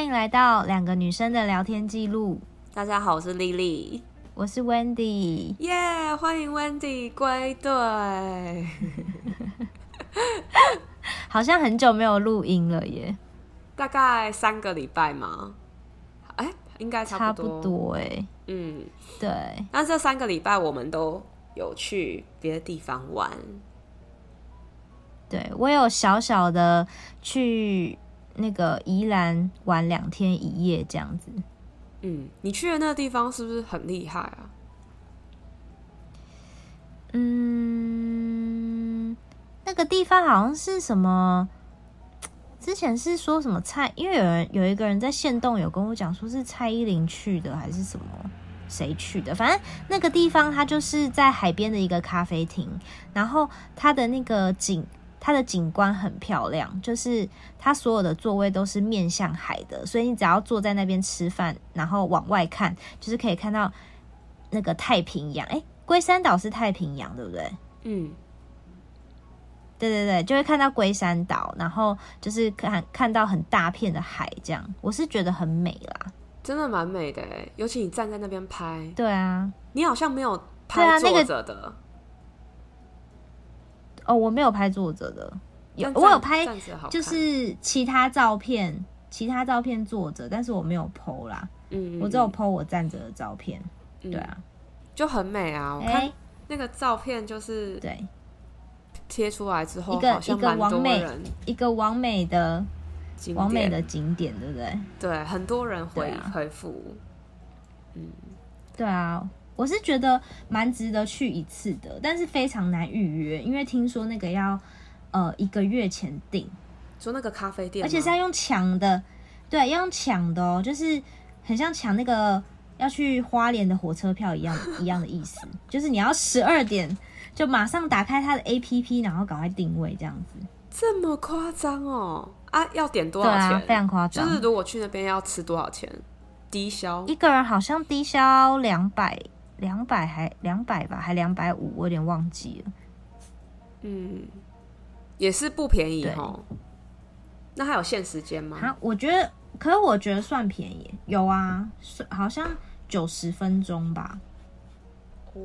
欢迎来到两个女生的聊天记录。大家好，我是丽丽，我是 Wendy，耶！Yeah, 欢迎 Wendy 归队。好像很久没有录音了耶，大概三个礼拜吗？哎、欸，应该差不多。差不多哎，嗯，对。那这三个礼拜我们都有去别的地方玩。对，我有小小的去那个宜兰玩两天一夜这样子。嗯，你去的那个地方是不是很厉害啊？嗯，那个地方好像是什么？之前是说什么蔡？因为有人有一个人在线动有跟我讲，说是蔡依林去的还是什么？谁去的？反正那个地方它就是在海边的一个咖啡厅，然后它的那个景。它的景观很漂亮，就是它所有的座位都是面向海的，所以你只要坐在那边吃饭，然后往外看，就是可以看到那个太平洋。诶，龟山岛是太平洋，对不对？嗯，对对对，就会看到龟山岛，然后就是看看到很大片的海，这样我是觉得很美啦，真的蛮美的，尤其你站在那边拍。对啊，你好像没有拍坐着的。哦，我没有拍作者的，有我有拍，就是其他照片，其他照片作者，但是我没有 po 啦，嗯，嗯，我只有 po 我站着的照片，嗯、对啊，就很美啊，我看那个照片就是对，贴出来之后，一个一个完美，一个完美的完美的景点，对不对？对，很多人回、啊、回复，嗯，对啊。我是觉得蛮值得去一次的，但是非常难预约，因为听说那个要呃一个月前订。说那个咖啡店，而且是要用抢的，对，要用抢的哦，就是很像抢那个要去花莲的火车票一样 一样的意思，就是你要十二点就马上打开它的 APP，然后赶快定位这样子。这么夸张哦？啊，要点多少钱？啊、非常夸张。就是如果去那边要吃多少钱？低消一个人好像低消两百。两百还两百吧，还两百五，我有点忘记了。嗯，也是不便宜哦。那还有限时间吗？啊，我觉得，可是我觉得算便宜。有啊，好像九十分钟吧。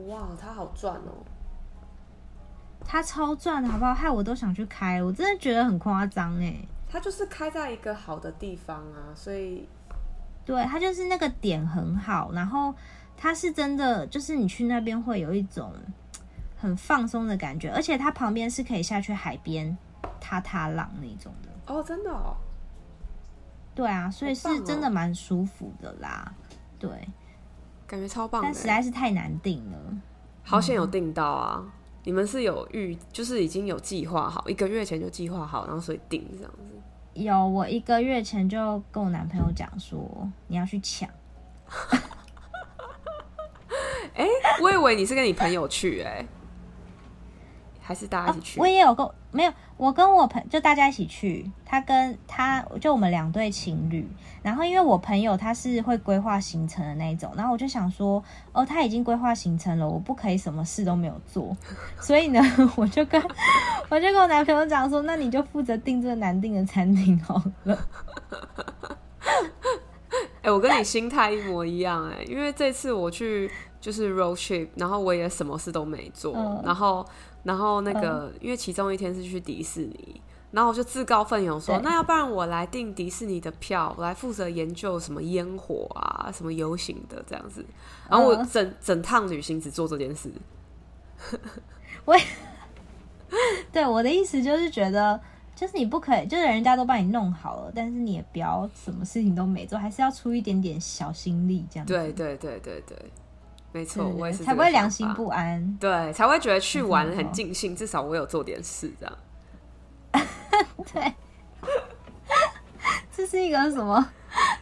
哇，他好赚哦！他超赚的，好不好？害我都想去开，我真的觉得很夸张哎。他就是开在一个好的地方啊，所以对，他就是那个点很好，然后。它是真的，就是你去那边会有一种很放松的感觉，而且它旁边是可以下去海边踏踏浪那种的。哦，真的哦。对啊，所以是真的蛮舒服的啦。对，感觉超棒，但实在是太难订了。好险有订到啊！嗯、你们是有预，就是已经有计划好，一个月前就计划好，然后所以订这样子。有，我一个月前就跟我男朋友讲说，你要去抢。哎、欸，我以为你是跟你朋友去、欸，哎，还是大家一起去？啊、我也有跟没有，我跟我朋就大家一起去。他跟他就我们两对情侣，然后因为我朋友他是会规划行程的那一种，然后我就想说，哦，他已经规划行程了，我不可以什么事都没有做，所以呢，我就跟我就跟我男朋友讲说，那你就负责订这个难订的餐厅好了。哎、欸，我跟你心态一模一样、欸，哎，因为这次我去。就是 road trip，然后我也什么事都没做，呃、然后，然后那个，呃、因为其中一天是去迪士尼，然后我就自告奋勇说，那要不然我来订迪士尼的票，我来负责研究什么烟火啊，什么游行的这样子，然后我整、呃、整趟旅行只做这件事。我，对我的意思就是觉得，就是你不可以，就是人家都帮你弄好了，但是你也不要什么事情都没做，还是要出一点点小心力这样子。对对对对对。没错，我也是才不会良心不安，对，才会觉得去玩很尽兴，嗯、至少我有做点事，这样。对，这是一个什么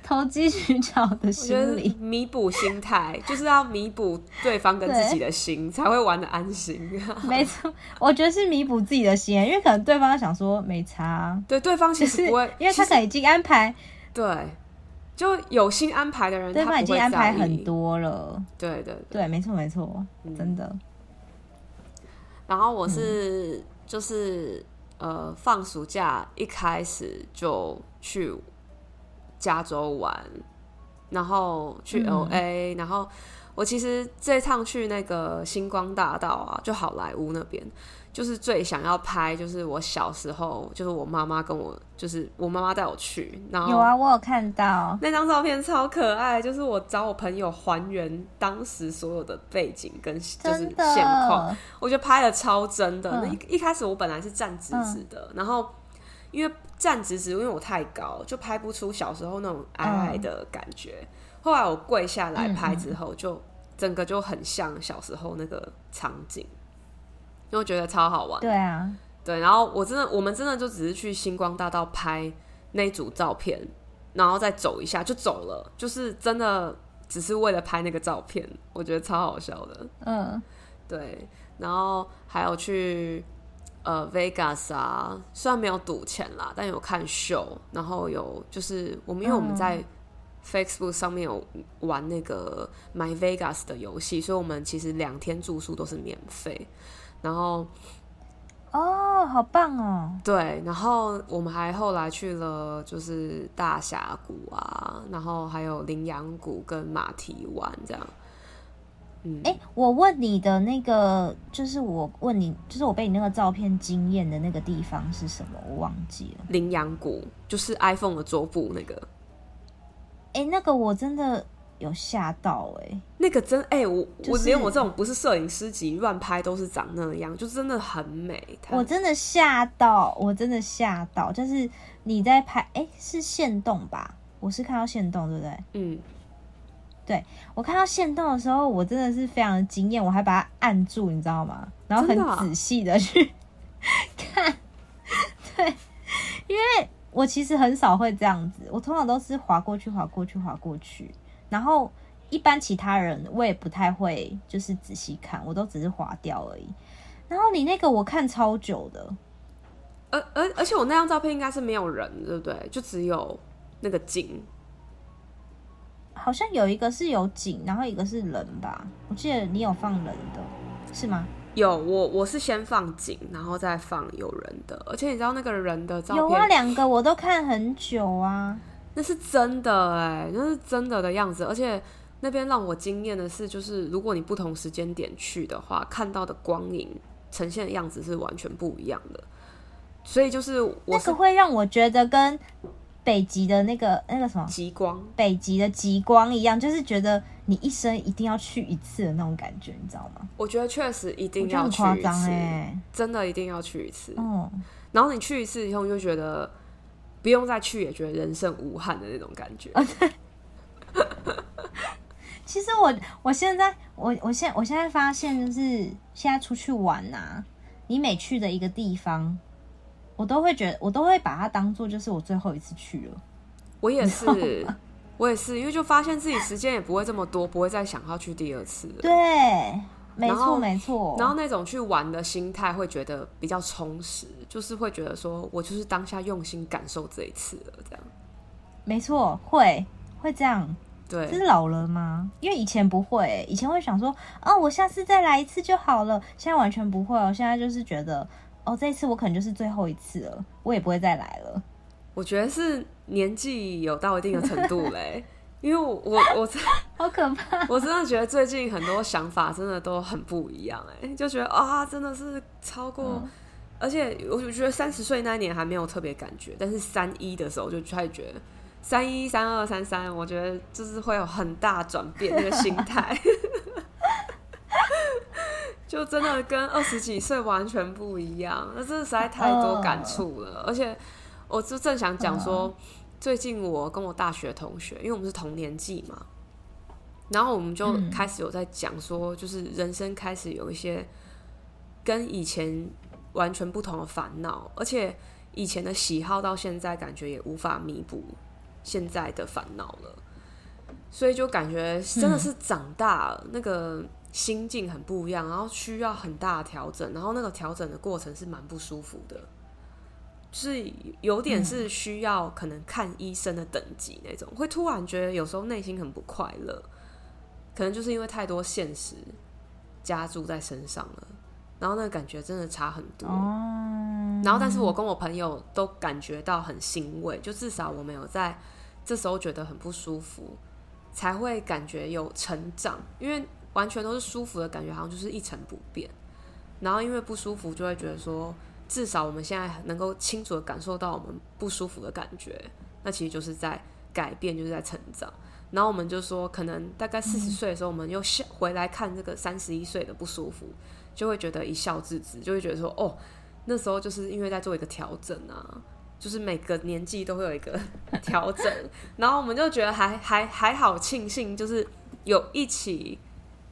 投机取巧的心理？弥补心态，就是要弥补对方跟自己的心，才会玩的安心。没错，我觉得是弥补自己的心，因为可能对方想说没差，对，对方其实不会，因为他可能已经安排，对。就有心安排的人，对方已经安排很多了。对对对，对，没错没错，嗯、真的。然后我是、嗯、就是呃，放暑假一开始就去加州玩，然后去 LA，、嗯、然后我其实这趟去那个星光大道啊，就好莱坞那边。就是最想要拍，就是我小时候，就是我妈妈跟我，就是我妈妈带我去，然后有啊，我有看到那张照片超可爱，就是我找我朋友还原当时所有的背景跟就是现况，我觉得拍的超真的。那、嗯、一一开始我本来是站直直的，嗯、然后因为站直直，因为我太高，就拍不出小时候那种矮矮的感觉。嗯、后来我跪下来拍之后，就整个就很像小时候那个场景。因为觉得超好玩，对啊，对，然后我真的，我们真的就只是去星光大道拍那组照片，然后再走一下就走了，就是真的只是为了拍那个照片，我觉得超好笑的，嗯，对，然后还有去呃 Vegas 啊，虽然没有赌钱啦，但有看秀，然后有就是我们因为我们在 Facebook 上面有玩那个 My Vegas 的游戏，所以我们其实两天住宿都是免费。然后，哦，好棒哦！对，然后我们还后来去了，就是大峡谷啊，然后还有羚羊谷跟马蹄湾这样。嗯，哎，我问你的那个，就是我问你，就是我被你那个照片惊艳的那个地方是什么？我忘记了。羚羊谷就是 iPhone 的桌布那个。哎，那个我真的。有吓到哎、欸，那个真哎、欸，我、就是、我连我这种不是摄影师级乱拍都是长那样，就真的很美。我真的吓到，我真的吓到，就是你在拍哎、欸，是线动吧？我是看到线动，对不对？嗯，对，我看到线动的时候，我真的是非常的惊艳，我还把它按住，你知道吗？然后很仔细的去 看，对，因为我其实很少会这样子，我通常都是滑过去，滑过去，滑过去。然后一般其他人我也不太会，就是仔细看，我都只是划掉而已。然后你那个我看超久的，而而而且我那张照片应该是没有人，对不对？就只有那个景，好像有一个是有景，然后一个是人吧？我记得你有放人的，是吗？有，我我是先放景，然后再放有人的。而且你知道那个人的照片，有啊，两个我都看很久啊。那是真的哎、欸，那是真的的样子，而且那边让我惊艳的是，就是如果你不同时间点去的话，看到的光影呈现的样子是完全不一样的。所以就是我是那个会让我觉得跟北极的那个那个什么极光，北极的极光一样，就是觉得你一生一定要去一次的那种感觉，你知道吗？我觉得确实一定要去一次，欸、真的一定要去一次。嗯，然后你去一次以后，你就觉得。不用再去也觉得人生无憾的那种感觉。其实我我现在我我现我现在发现就是现在出去玩呐、啊，你每去的一个地方，我都会觉得我都会把它当做就是我最后一次去了。我也是，我也是，因为就发现自己时间也不会这么多，不会再想要去第二次了。对。没错，没错。然后那种去玩的心态会觉得比较充实，就是会觉得说我就是当下用心感受这一次了，这样。没错，会会这样。对，这是老了吗？因为以前不会，以前会想说，哦，我下次再来一次就好了。现在完全不会哦，现在就是觉得，哦，这一次我可能就是最后一次了，我也不会再来了。我觉得是年纪有到一定的程度嘞。因为我我我真 好可怕，我真的觉得最近很多想法真的都很不一样哎，就觉得啊，真的是超过，嗯、而且我就觉得三十岁那一年还没有特别感觉，但是三一的时候就开始觉得三一、三二、三三，我觉得就是会有很大转变那个心态，就真的跟二十几岁完全不一样，那真的实在太多感触了，嗯、而且我就正想讲说。嗯最近我跟我大学同学，因为我们是同年纪嘛，然后我们就开始有在讲说，就是人生开始有一些跟以前完全不同的烦恼，而且以前的喜好到现在感觉也无法弥补现在的烦恼了，所以就感觉真的是长大了，那个心境很不一样，然后需要很大的调整，然后那个调整的过程是蛮不舒服的。是有点是需要可能看医生的等级那种，会突然觉得有时候内心很不快乐，可能就是因为太多现实加注在身上了，然后那个感觉真的差很多。然后，但是我跟我朋友都感觉到很欣慰，就至少我没有在这时候觉得很不舒服，才会感觉有成长。因为完全都是舒服的感觉，好像就是一成不变。然后因为不舒服，就会觉得说，至少我们现在能够清楚的感受到我们不舒服的感觉，那其实就是在改变，就是在成长。然后我们就说，可能大概四十岁的时候，我们又笑回来看这个三十一岁的不舒服，就会觉得一笑置之，就会觉得说，哦，那时候就是因为在做一个调整啊，就是每个年纪都会有一个调整。然后我们就觉得还还还好，庆幸就是有一起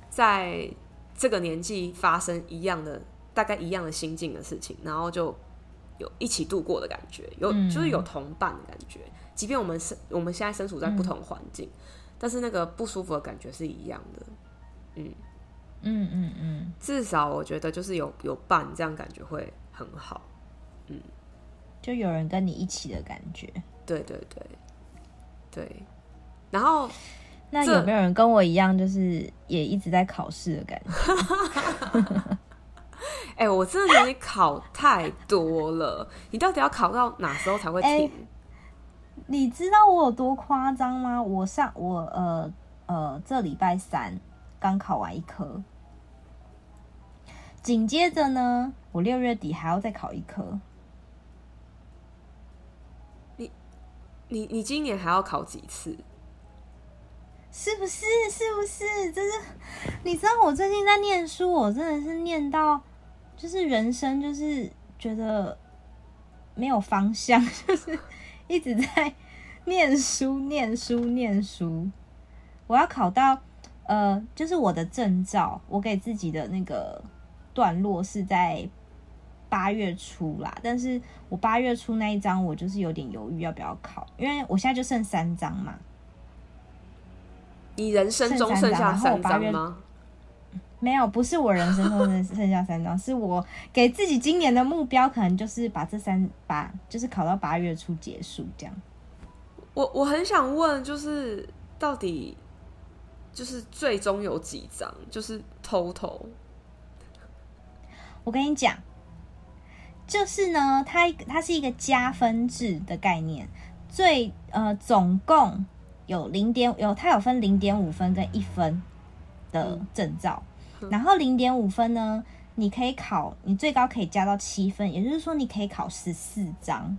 在这个年纪发生一样的大概一样的心境的事情，然后就有一起度过的感觉，有就是有同伴的感觉。即便我们是我们现在身处在不同环境，嗯，但是那个不舒服的感觉是一样的。嗯嗯嗯嗯，至少我觉得就是有有伴，这样感觉会很好。嗯，就有人跟你一起的感觉。对对对对。然后，那有没有人跟我一样，就是也一直在考试的感觉？哎、欸，我真的觉得你考太多了。你到底要考到哪时候才会停？欸你知道我有多夸张吗？我上我呃呃这礼拜三刚考完一科，紧接着呢，我六月底还要再考一科。你你你今年还要考几次？是不是？是不是？就是你知道我最近在念书，我真的是念到就是人生就是觉得没有方向，就是。一直在念书，念书，念书。我要考到，呃，就是我的证照，我给自己的那个段落是在八月初啦。但是我八月初那一张，我就是有点犹豫要不要考，因为我现在就剩三张嘛。你人生中剩下三张吗？没有，不是我人生中的剩下三张，是我给自己今年的目标，可能就是把这三把，就是考到八月初结束这样。我我很想问，就是到底就是最终有几张？就是 total。我跟你讲，就是呢，它它是一个加分制的概念，最呃总共有零点有它有分零点五分跟一分的证照。嗯然后零点五分呢，你可以考，你最高可以加到七分，也就是说你可以考十四张。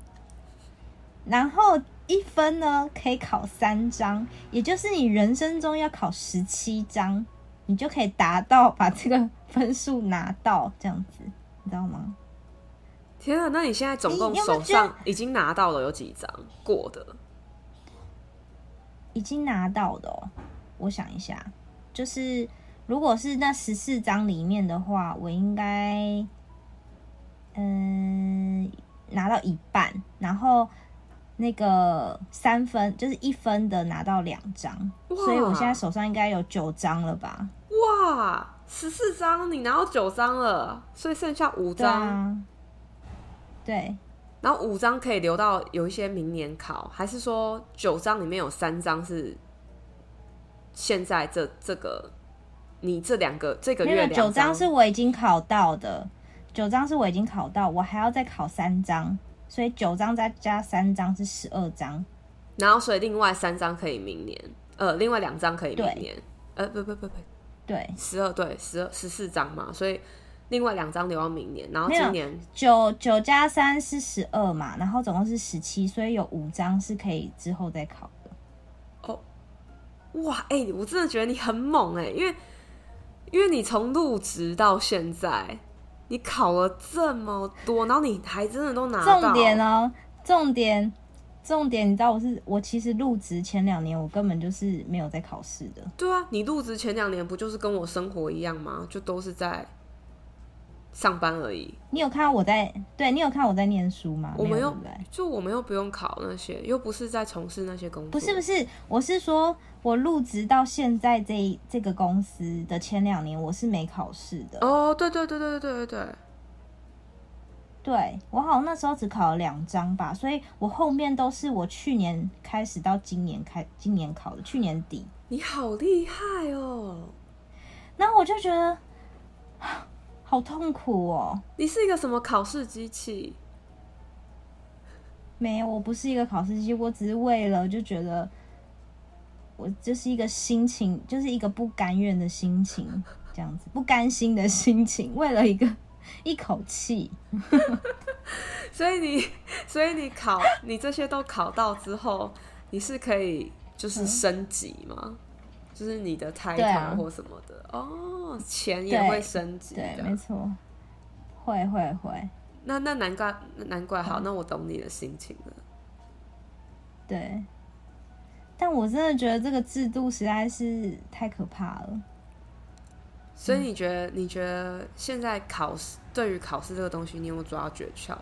然后一分呢，可以考三张，也就是你人生中要考十七张，你就可以达到把这个分数拿到这样子，你知道吗？天啊，那你现在总共手上已经拿到了有几张过的？已经拿到的哦，我想一下，就是。如果是那十四张里面的话，我应该嗯拿到一半，然后那个三分就是一分的拿到两张，所以我现在手上应该有九张了吧？哇，十四张你拿到九张了，所以剩下五张。啊，对，然后五张可以留到有一些明年考，还是说九张里面有三张是现在这这个？你这两个这个月九张是我已经考到的，九张是我已经考到，我还要再考三张，所以九张再加三张是十二张，然后所以另外三张可以明年，呃，另外两张可以明年，呃，不不不不，对，十二对十二十四张嘛，所以另外两张留到明年，然后今年九九加三是十二嘛，然后总共是十七，所以有五张是可以之后再考的。哦，哇，哎、欸，我真的觉得你很猛哎、欸，因为。因为你从入职到现在，你考了这么多，然后你还真的都拿到。重点哦，重点，重点，你知道我是我其实入职前两年，我根本就是没有在考试的。对啊，你入职前两年不就是跟我生活一样吗？就都是在。上班而已。你有看到我在？对，你有看我在念书吗？我们又，就我们又不用考那些，又不是在从事那些工作。不是不是，我是说，我入职到现在这这个公司的前两年，我是没考试的。哦，对对对对对对对对。对，我好像那时候只考了两张吧，所以我后面都是我去年开始到今年开，今年考的，去年底。你好厉害哦！然后我就觉得。好痛苦哦！你是一个什么考试机器？没有，我不是一个考试机，我只是为了就觉得，我就是一个心情，就是一个不甘愿的心情，这样子不甘心的心情，为了一个一口气。所以你，所以你考，你这些都考到之后，你是可以就是升级吗？嗯、就是你的 title 或什么的、啊、哦，钱也会升级的，对，没错，会会会。那那难怪难怪好，那我懂你的心情了。对，但我真的觉得这个制度实在是太可怕了。所以你觉得？你觉得现在考试对于考试这个东西，你有没有抓到诀窍？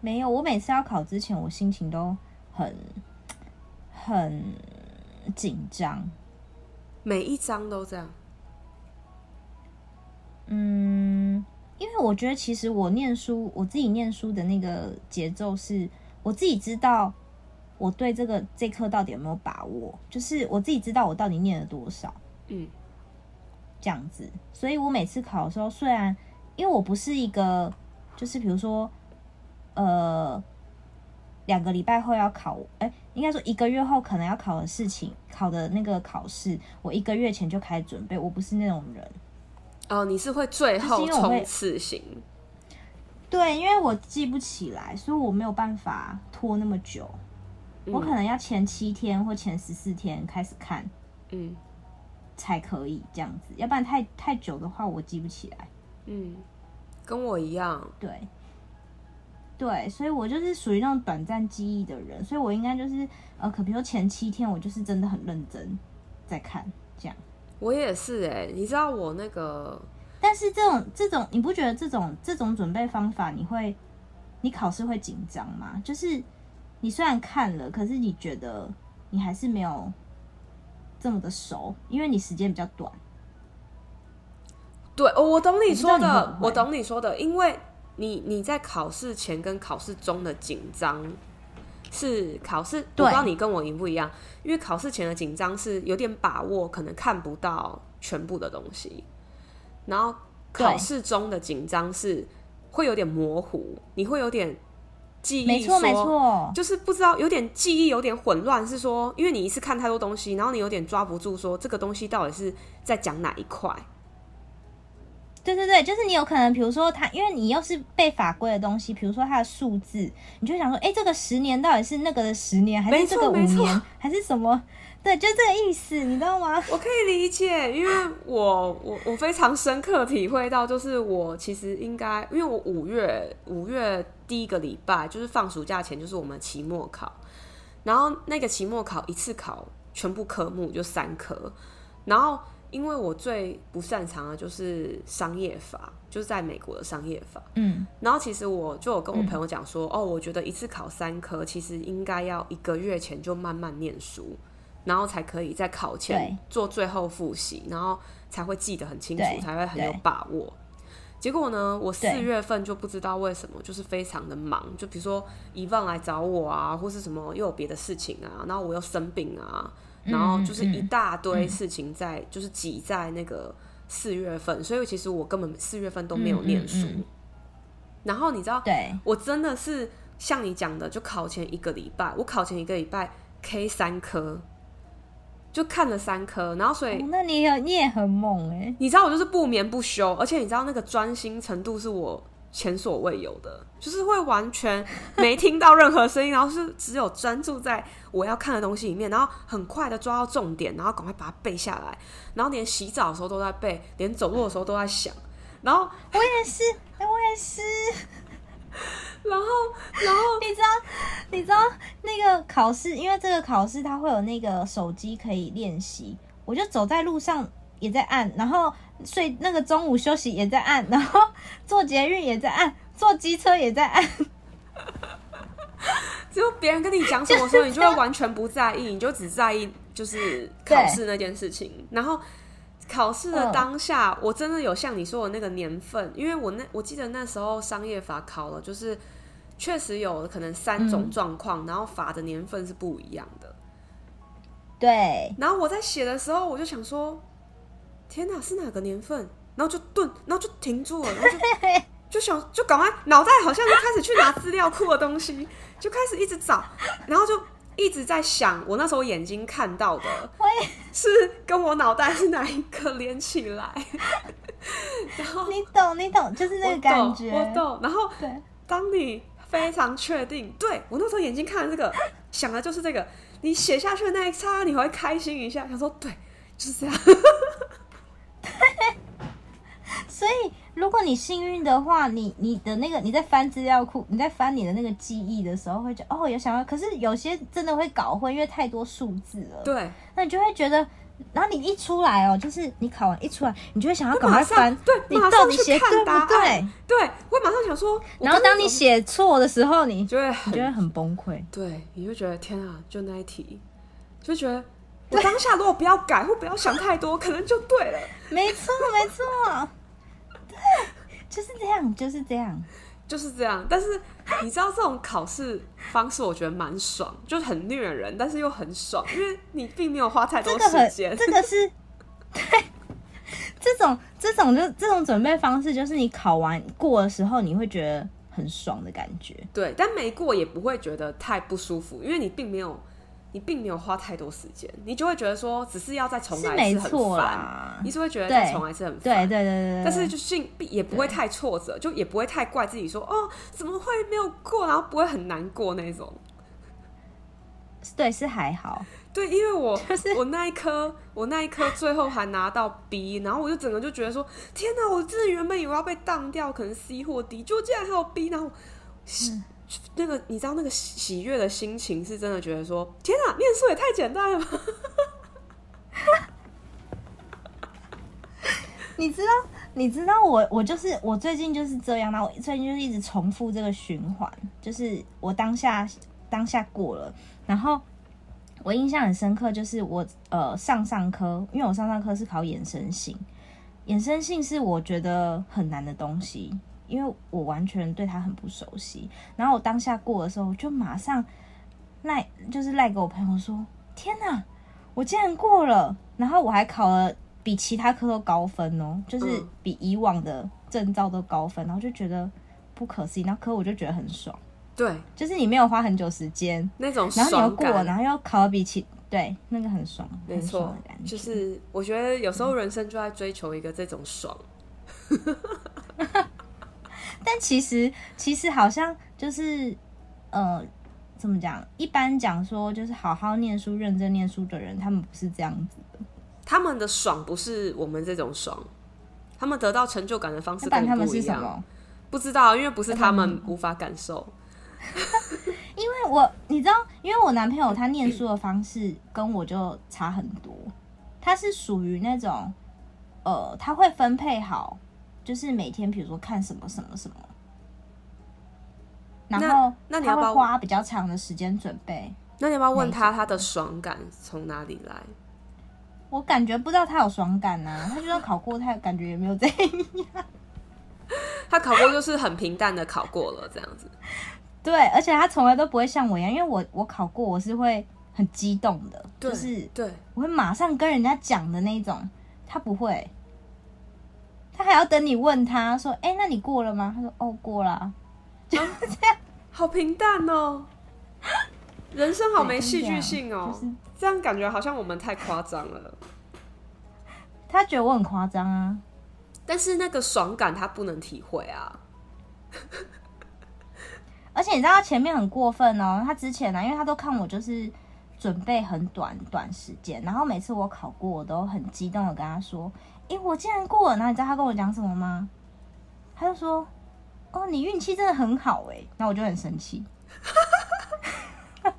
没有，我每次要考之前，我心情都很很紧张，每一章都这样。嗯。因为我觉得，其实我念书，我自己念书的那个节奏是，我自己知道我对这个这课到底有没有把握，就是我自己知道我到底念了多少，嗯，这样子。所以我每次考的时候，虽然因为我不是一个，就是比如说，呃，两个礼拜后要考，哎，应该说一个月后可能要考的事情，考的那个考试，我一个月前就开始准备，我不是那种人。哦，你是会最后冲刺型？对，因为我记不起来，所以我没有办法拖那么久。嗯、我可能要前七天或前十四天开始看，嗯，才可以这样子。要不然太太久的话，我记不起来。嗯，跟我一样。对，对，所以我就是属于那种短暂记忆的人，所以我应该就是呃，可比如说前七天，我就是真的很认真在看这样。我也是哎、欸，你知道我那个，但是这种这种，你不觉得这种这种准备方法，你会，你考试会紧张吗？就是你虽然看了，可是你觉得你还是没有这么的熟，因为你时间比较短。对，我懂你说的，会会我懂你说的，因为你你在考试前跟考试中的紧张。是考试，我不知道你跟我一不一样，因为考试前的紧张是有点把握，可能看不到全部的东西，然后考试中的紧张是会有点模糊，你会有点记忆，没错没错，就是不知道有点记忆有点混乱，是说因为你一次看太多东西，然后你有点抓不住，说这个东西到底是在讲哪一块。对对对，就是你有可能，比如说他，因为你又是背法规的东西，比如说它的数字，你就想说，哎，这个十年到底是那个的十年，还是这个五年，还是什么？对，就这个意思，你知道吗？我可以理解，因为我我我非常深刻体会到，就是我其实应该，因为我五月五月第一个礼拜就是放暑假前，就是我们期末考，然后那个期末考一次考全部科目就三科，然后。因为我最不擅长的就是商业法，就是在美国的商业法。嗯，然后其实我就有跟我朋友讲说，嗯、哦，我觉得一次考三科，其实应该要一个月前就慢慢念书，然后才可以在考前做最后复习，然后才会记得很清楚，才会很有把握。结果呢，我四月份就不知道为什么，就是非常的忙，就比如说遗忘来找我啊，或是什么又有别的事情啊，然后我又生病啊。然后就是一大堆事情在，就是挤在那个四月份，所以其实我根本四月份都没有念书。然后你知道，对，我真的是像你讲的，就考前一个礼拜，我考前一个礼拜 K 三科，就看了三科，然后所以，哦、那你也你也很猛哎！你知道我就是不眠不休，而且你知道那个专心程度是我。前所未有的，就是会完全没听到任何声音，然后是只有专注在我要看的东西里面，然后很快的抓到重点，然后赶快把它背下来，然后连洗澡的时候都在背，连走路的时候都在想，然后我也是，我也是，然后然后你知道你知道那个考试，因为这个考试它会有那个手机可以练习，我就走在路上也在按，然后。睡那个中午休息也在按，然后坐捷运也在按，坐机车也在按。只有别人跟你讲什么时候，你就会完全不在意，你就只在意就是考试那件事情。然后考试的当下，我真的有像你说的那个年份，因为我那我记得那时候商业法考了，就是确实有可能三种状况，然后法的年份是不一样的。对。然后我在写的时候，我就想说。天哪，是哪个年份？然后就顿，然后就停住了，然后就就想就赶快脑袋好像就开始去拿资料库的东西，就开始一直找，然后就一直在想，我那时候眼睛看到的，是跟我脑袋是哪一个连起来？然后你懂你懂，就是那个感觉，我懂。然后对，当你非常确定，对我那时候眼睛看的这个，想的就是这个，你写下去的那一刹，你会开心一下，想说对，就是这样。对，所以。如果你幸运的话，你你的那个你在翻资料库，你在翻你的那个记忆的时候，会觉得哦，有想到。可是有些真的会搞混，因为太多数字了。对，那你就会觉得，然后你一出来哦，就是你考完一出来，你就会想要赶快翻，对，你到底写对不对？对，我马上想说。然后当你写错的时候，你就会你就会很崩溃。对，你就觉得天啊，就那一题，就觉得我当下如果不要改或不要想太多，可能就对了。没错，没错。就是这样，就是这样，就是这样。但是你知道这种考试方式，我觉得蛮爽，就是很虐人，但是又很爽，因为你并没有花太多时间。这个 是 对，这种这种就这种准备方式，就是你考完过的时候，你会觉得很爽的感觉。对，但没过也不会觉得太不舒服，因为你并没有。你并没有花太多时间，你就会觉得说，只是要再重来一次很烦，你是会觉得再重来一次很烦，对对对。但是就是也不会太挫折，就也不会太怪自己说，哦，怎么会没有过，然后不会很难过那种。对，是还好。对，因为我、就是、我那一科我那一科最后还拿到 B，然后我就整个就觉得说，天哪，我真的原本以为要被当掉，可能 C 或 D，就竟然还有 B，然后。嗯那个你知道那个喜悦的心情是真的觉得说天啊，念书也太简单了吧！你知道你知道我我就是我最近就是这样，那我最近就是一直重复这个循环，就是我当下当下过了，然后我印象很深刻，就是我呃上上科，因为我上上科是考衍生性，衍生性是我觉得很难的东西。因为我完全对他很不熟悉，然后我当下过的时候，我就马上赖，就是赖给我朋友说：“天哪，我竟然过了！”然后我还考了比其他科都高分哦，就是比以往的证照都高分，然后就觉得不可思议。那科我就觉得很爽，对，就是你没有花很久时间那种，然后你又过了，然后又考了比其对那个很爽，没错。就是我觉得有时候人生就在追求一个这种爽。但其实，其实好像就是，呃，怎么讲？一般讲说，就是好好念书、认真念书的人，他们不是这样子的。他们的爽不是我们这种爽，他们得到成就感的方式跟他们是什么。不知道，因为不是他们无法感受。因为我你知道，因为我男朋友他念书的方式跟我就差很多。他是属于那种，呃，他会分配好。就是每天，比如说看什么什么什么，然后那你要不要花比较长的时间准备？那你要不要问他他的爽感从哪里来？我感觉不知道他有爽感啊，他就算考过，他感觉也没有这样。他考过就是很平淡的考过了这样子。对，而且他从来都不会像我一样，因为我我考过，我是会很激动的，就是对，我会马上跟人家讲的那种，他不会。他还要等你问他说：“哎、欸，那你过了吗？”他说：“哦，过了。”就是这样，好平淡哦，人生好没戏剧性哦，就是，这样感觉好像我们太夸张了。他觉得我很夸张啊，但是那个爽感他不能体会啊。而且你知道他前面很过分哦，他之前呢，因为他都看我就是准备很短短时间，然后每次我考过，我都很激动的跟他说。哎、欸，我竟然过了！然后你知道他跟我讲什么吗？他就说：“哦，你运气真的很好哎。”然后我就很生气。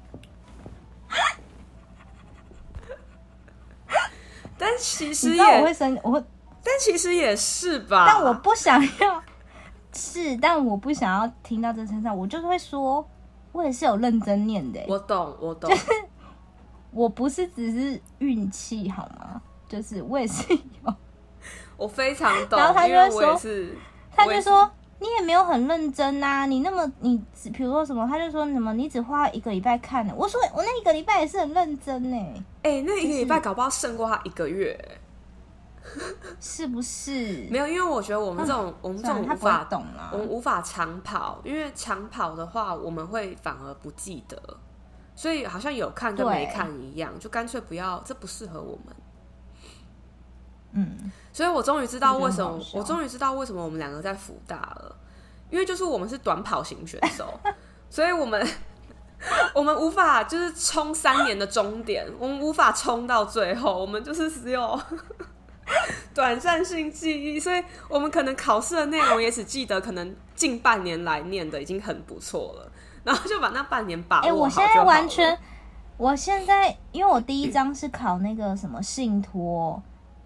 但其实也我会生我会，但其实也是吧。但我不想要是，但我不想要听到这身上，我就是会说，我也是有认真念的。我懂，我懂，就是我不是只是运气好吗？就是我也是有。我非常懂，然后他就会说，是他就说你也没有很认真呐、啊，你那么你比如说什么，他就说什么你只花一个礼拜看的，我说我那一个礼拜也是很认真呢，哎、欸，那一个礼拜搞不好胜过他一个月，是不是？没有，因为我觉得我们这种、嗯、我们这种无法懂了，我们无法长跑，因为长跑的话，我们会反而不记得，所以好像有看跟没看一样，就干脆不要，这不适合我们。嗯，所以我终于知道为什么，我终于知道为什么我们两个在福大了，因为就是我们是短跑型选手，所以我们。我们无法就是冲三年的终点，我们无法冲到最后，我们就是只有 短暂性记忆，所以我们可能考试的内容也只记得可能近半年来念的已经很不错了，然后就把那半年把握好。哎、欸，我现在完全，我现在因为我第一章是考那个什么信托，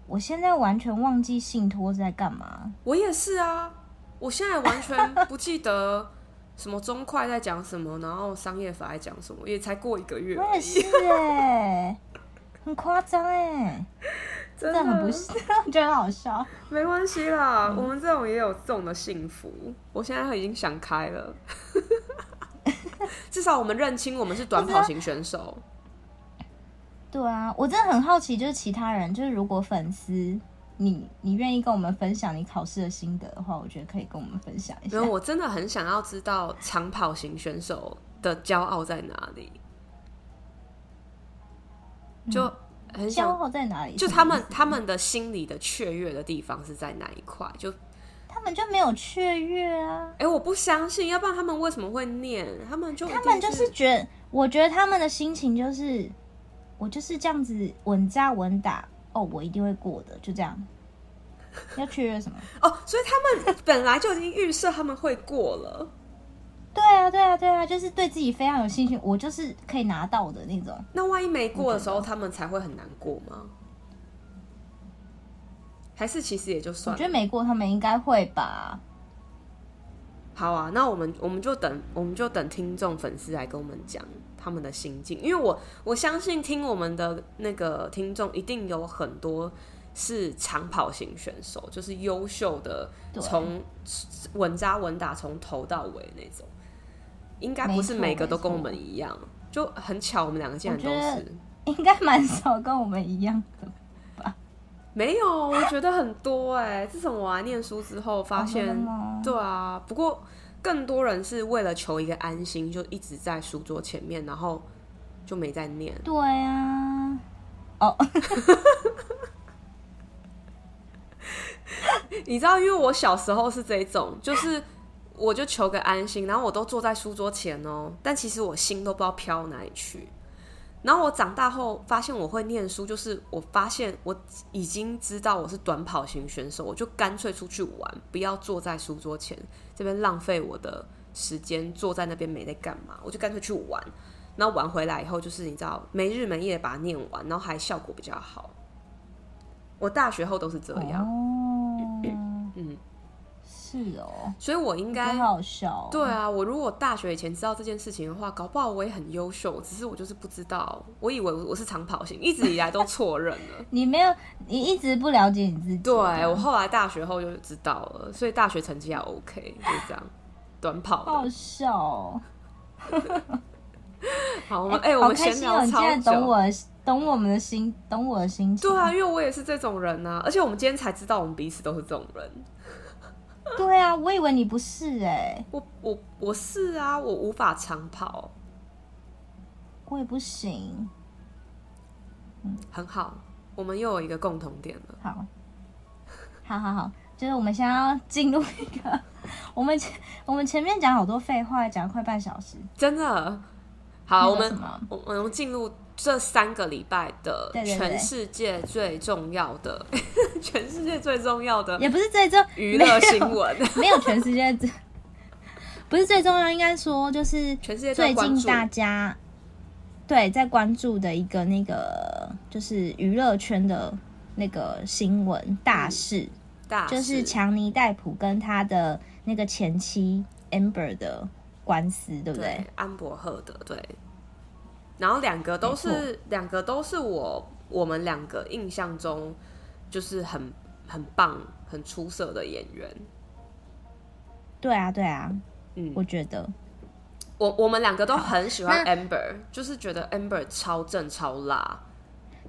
我现在完全忘记信托在干嘛。我也是啊，我现在完全不记得。什么中快在讲什么，然后商业法在讲什么，也才过一个月。我也是哎，很夸张 哎，真的很不是，我觉得很好笑。没关系啦，嗯，我们这种也有这种的幸福。我现在已经想开了，至少我们认清我们是短跑型选手。对啊，我真的很好奇，就是其他人，就是如果粉丝。你你愿意跟我们分享你考试的心得的话，我觉得可以跟我们分享一下。因为我真的很想要知道长跑型选手的骄傲在哪里，就很想骄傲在哪里？就他们他们的心里的雀跃的地方是在哪一块？就他们就没有雀跃啊！哎、欸，我不相信，要不然他们为什么会念？他们就他们就是觉得，我觉得他们的心情就是，我就是这样子稳扎稳打。哦，我一定会过的，就这样。要确认什么？哦，所以他们 本来就已经预设他们会过了。对啊，对啊，对啊，就是对自己非常有信心，我就是可以拿到的那种。那万一没过的时候，他们才会很难过吗？还是其实也就算了？我觉得没过，他们应该会吧。好啊，那我们我们就等，我们就等听众粉丝来跟我们讲。他们的心境，因为我我相信听我们的那个听众一定有很多是长跑型选手，就是优秀的，从稳扎稳打从头到尾那种，应该不是每个都跟我们一样，就很巧，我们两个竟然都是，应该蛮少跟我们一样的吧？没有，我觉得很多哎、欸，自从我来念书之后，发现，对啊，不过。更多人是为了求一个安心，就一直在书桌前面，然后就没再念。对啊，哦，你知道，因为我小时候是这种，就是我就求个安心，然后我都坐在书桌前哦，但其实我心都不知道飘哪里去。然后我长大后发现我会念书，就是我发现我已经知道我是短跑型选手，我就干脆出去玩，不要坐在书桌前这边浪费我的时间，坐在那边没在干嘛，我就干脆去玩。然后玩回来以后，就是你知道没日没夜把它念完，然后还效果比较好。我大学后都是这样。哦，嗯。是哦，所以我应该很好笑。对啊，我如果大学以前知道这件事情的话，搞不好我也很优秀。只是我就是不知道，我以为我是长跑型，一直以来都错认了。你没有，你一直不了解你自己。对，我后来大学后就知道了，所以大学成绩还 OK，就是这样。短跑，好笑哦。好，我们哎、欸欸，我们闲聊超久。现在懂我，懂我们的心，懂我的心情。对啊，因为我也是这种人啊，而且我们今天才知道，我们彼此都是这种人。对啊，我以为你不是哎、欸，我我我是啊，我无法长跑，我也不行。嗯，很好，我们又有一个共同点了。好，好好好，就是我们现在要进入一个，我们前我们前面讲好多废话，讲了快半小时，真的。好，我们我我们进入。这三个礼拜的全世界最重要的，全世界最重要的也不是最重娱乐新闻，没有全世界最 不是最重要，应该说就是全世界最近大家对在关注的一个那个就是娱乐圈的那个新闻大事，嗯、大事就是强尼戴普跟他的那个前妻 Amber 的官司，对不对？对安博赫的对。然后两个都是两个都是我我们两个印象中就是很很棒很出色的演员。对啊对啊，嗯，我觉得我我们两个都很喜欢 Amber，就是觉得 Amber 超正超辣，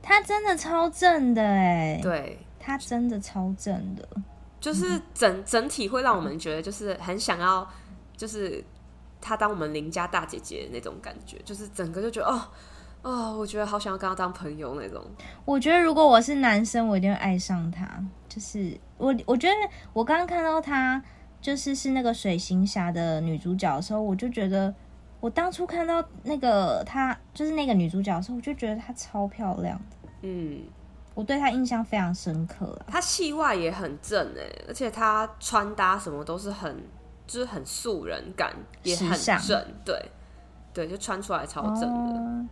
她真的超正的哎。对，他真的超正的，就是整整体会让我们觉得就是很想要，就是她当我们邻家大姐姐的那种感觉，就是整个就觉得哦哦，我觉得好想要跟他当朋友那种。我觉得如果我是男生，我一定会爱上他。就是我，我觉得我刚刚看到他就是是那个水行侠的女主角的时候，我就觉得。我当初看到那个她，就是那个女主角的时候，我就觉得她超漂亮的。嗯，我对她印象非常深刻。她戏外也很正哎，而且她穿搭什么都是很，就是很素人感，也很正。对，对，就穿出来超正的。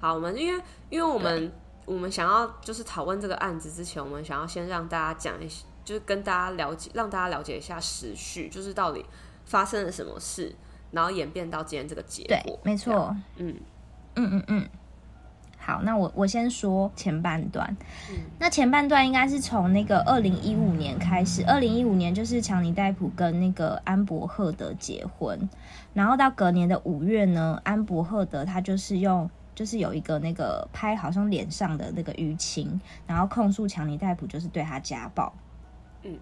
哦、好，我们因为因为我们我们想要就是讨论这个案子之前，我们想要先让大家讲一些，就是跟大家了解，让大家了解一下时序，就是到底发生了什么事。然后演变到今天这个结果，对，没错，嗯嗯嗯嗯。好，那我我先说前半段。嗯，那前半段应该是从那个二零一五年开始，二零一五年就是强尼戴普跟那个安柏赫德结婚，然后到隔年的五月呢，安柏赫德他就是用就是有一个那个拍好像脸上的那个淤青，然后控诉强尼戴普就是对他家暴。嗯。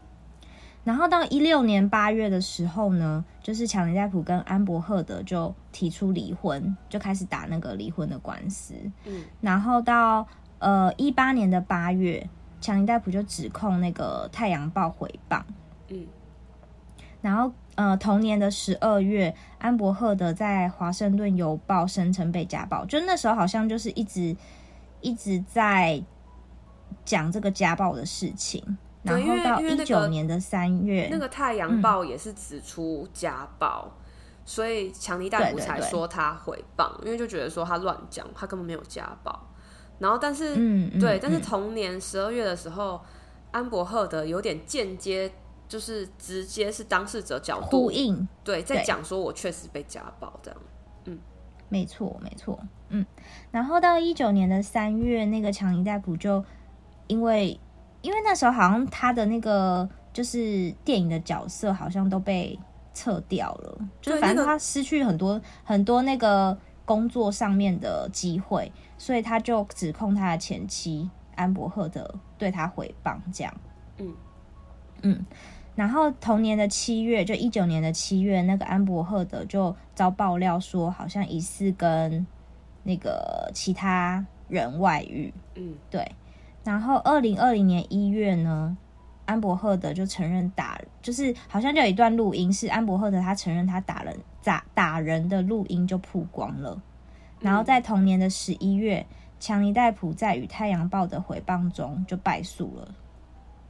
然后到一六年八月的时候呢，就是强尼戴普跟安柏赫德就提出离婚，就开始打那个离婚的官司。嗯，然后到呃一八年的八月，强尼戴普就指控那个《太阳报》诽谤。嗯，然后呃同年的十二月，安伯赫德在《华盛顿邮报》声称被家暴，就那时候好像就是一直一直在讲这个家暴的事情。然后到一九年的三月，那个《太阳报》也是指出家暴，嗯、所以强尼戴普才说他诽谤，因为就觉得说他乱讲，他根本没有家暴。然后，但是，嗯嗯、对，但是同年十二月的时候，嗯、安伯赫德有点间接，就是直接是当事者角度呼应，对，在讲说我确实被家暴这样。嗯，没错，没错，嗯。然后到一九年的三月，那个强尼戴普就因为。因为那时候好像他的那个就是电影的角色好像都被撤掉了，就是反正他失去很多很多那个工作上面的机会，所以他就指控他的前妻安柏赫德对他诽谤，这样。嗯嗯，然后同年的七月，就一九年的七月，那个安博赫德就遭爆料说，好像疑似跟那个其他人外遇。嗯，对。然后，二零二零年一月呢，安博赫德就承认打，就是好像就有一段录音是安博赫德他承认他打人打打人的录音就曝光了。然后在同年的十一月，强尼戴普在与《太阳报》的回谤中就败诉了。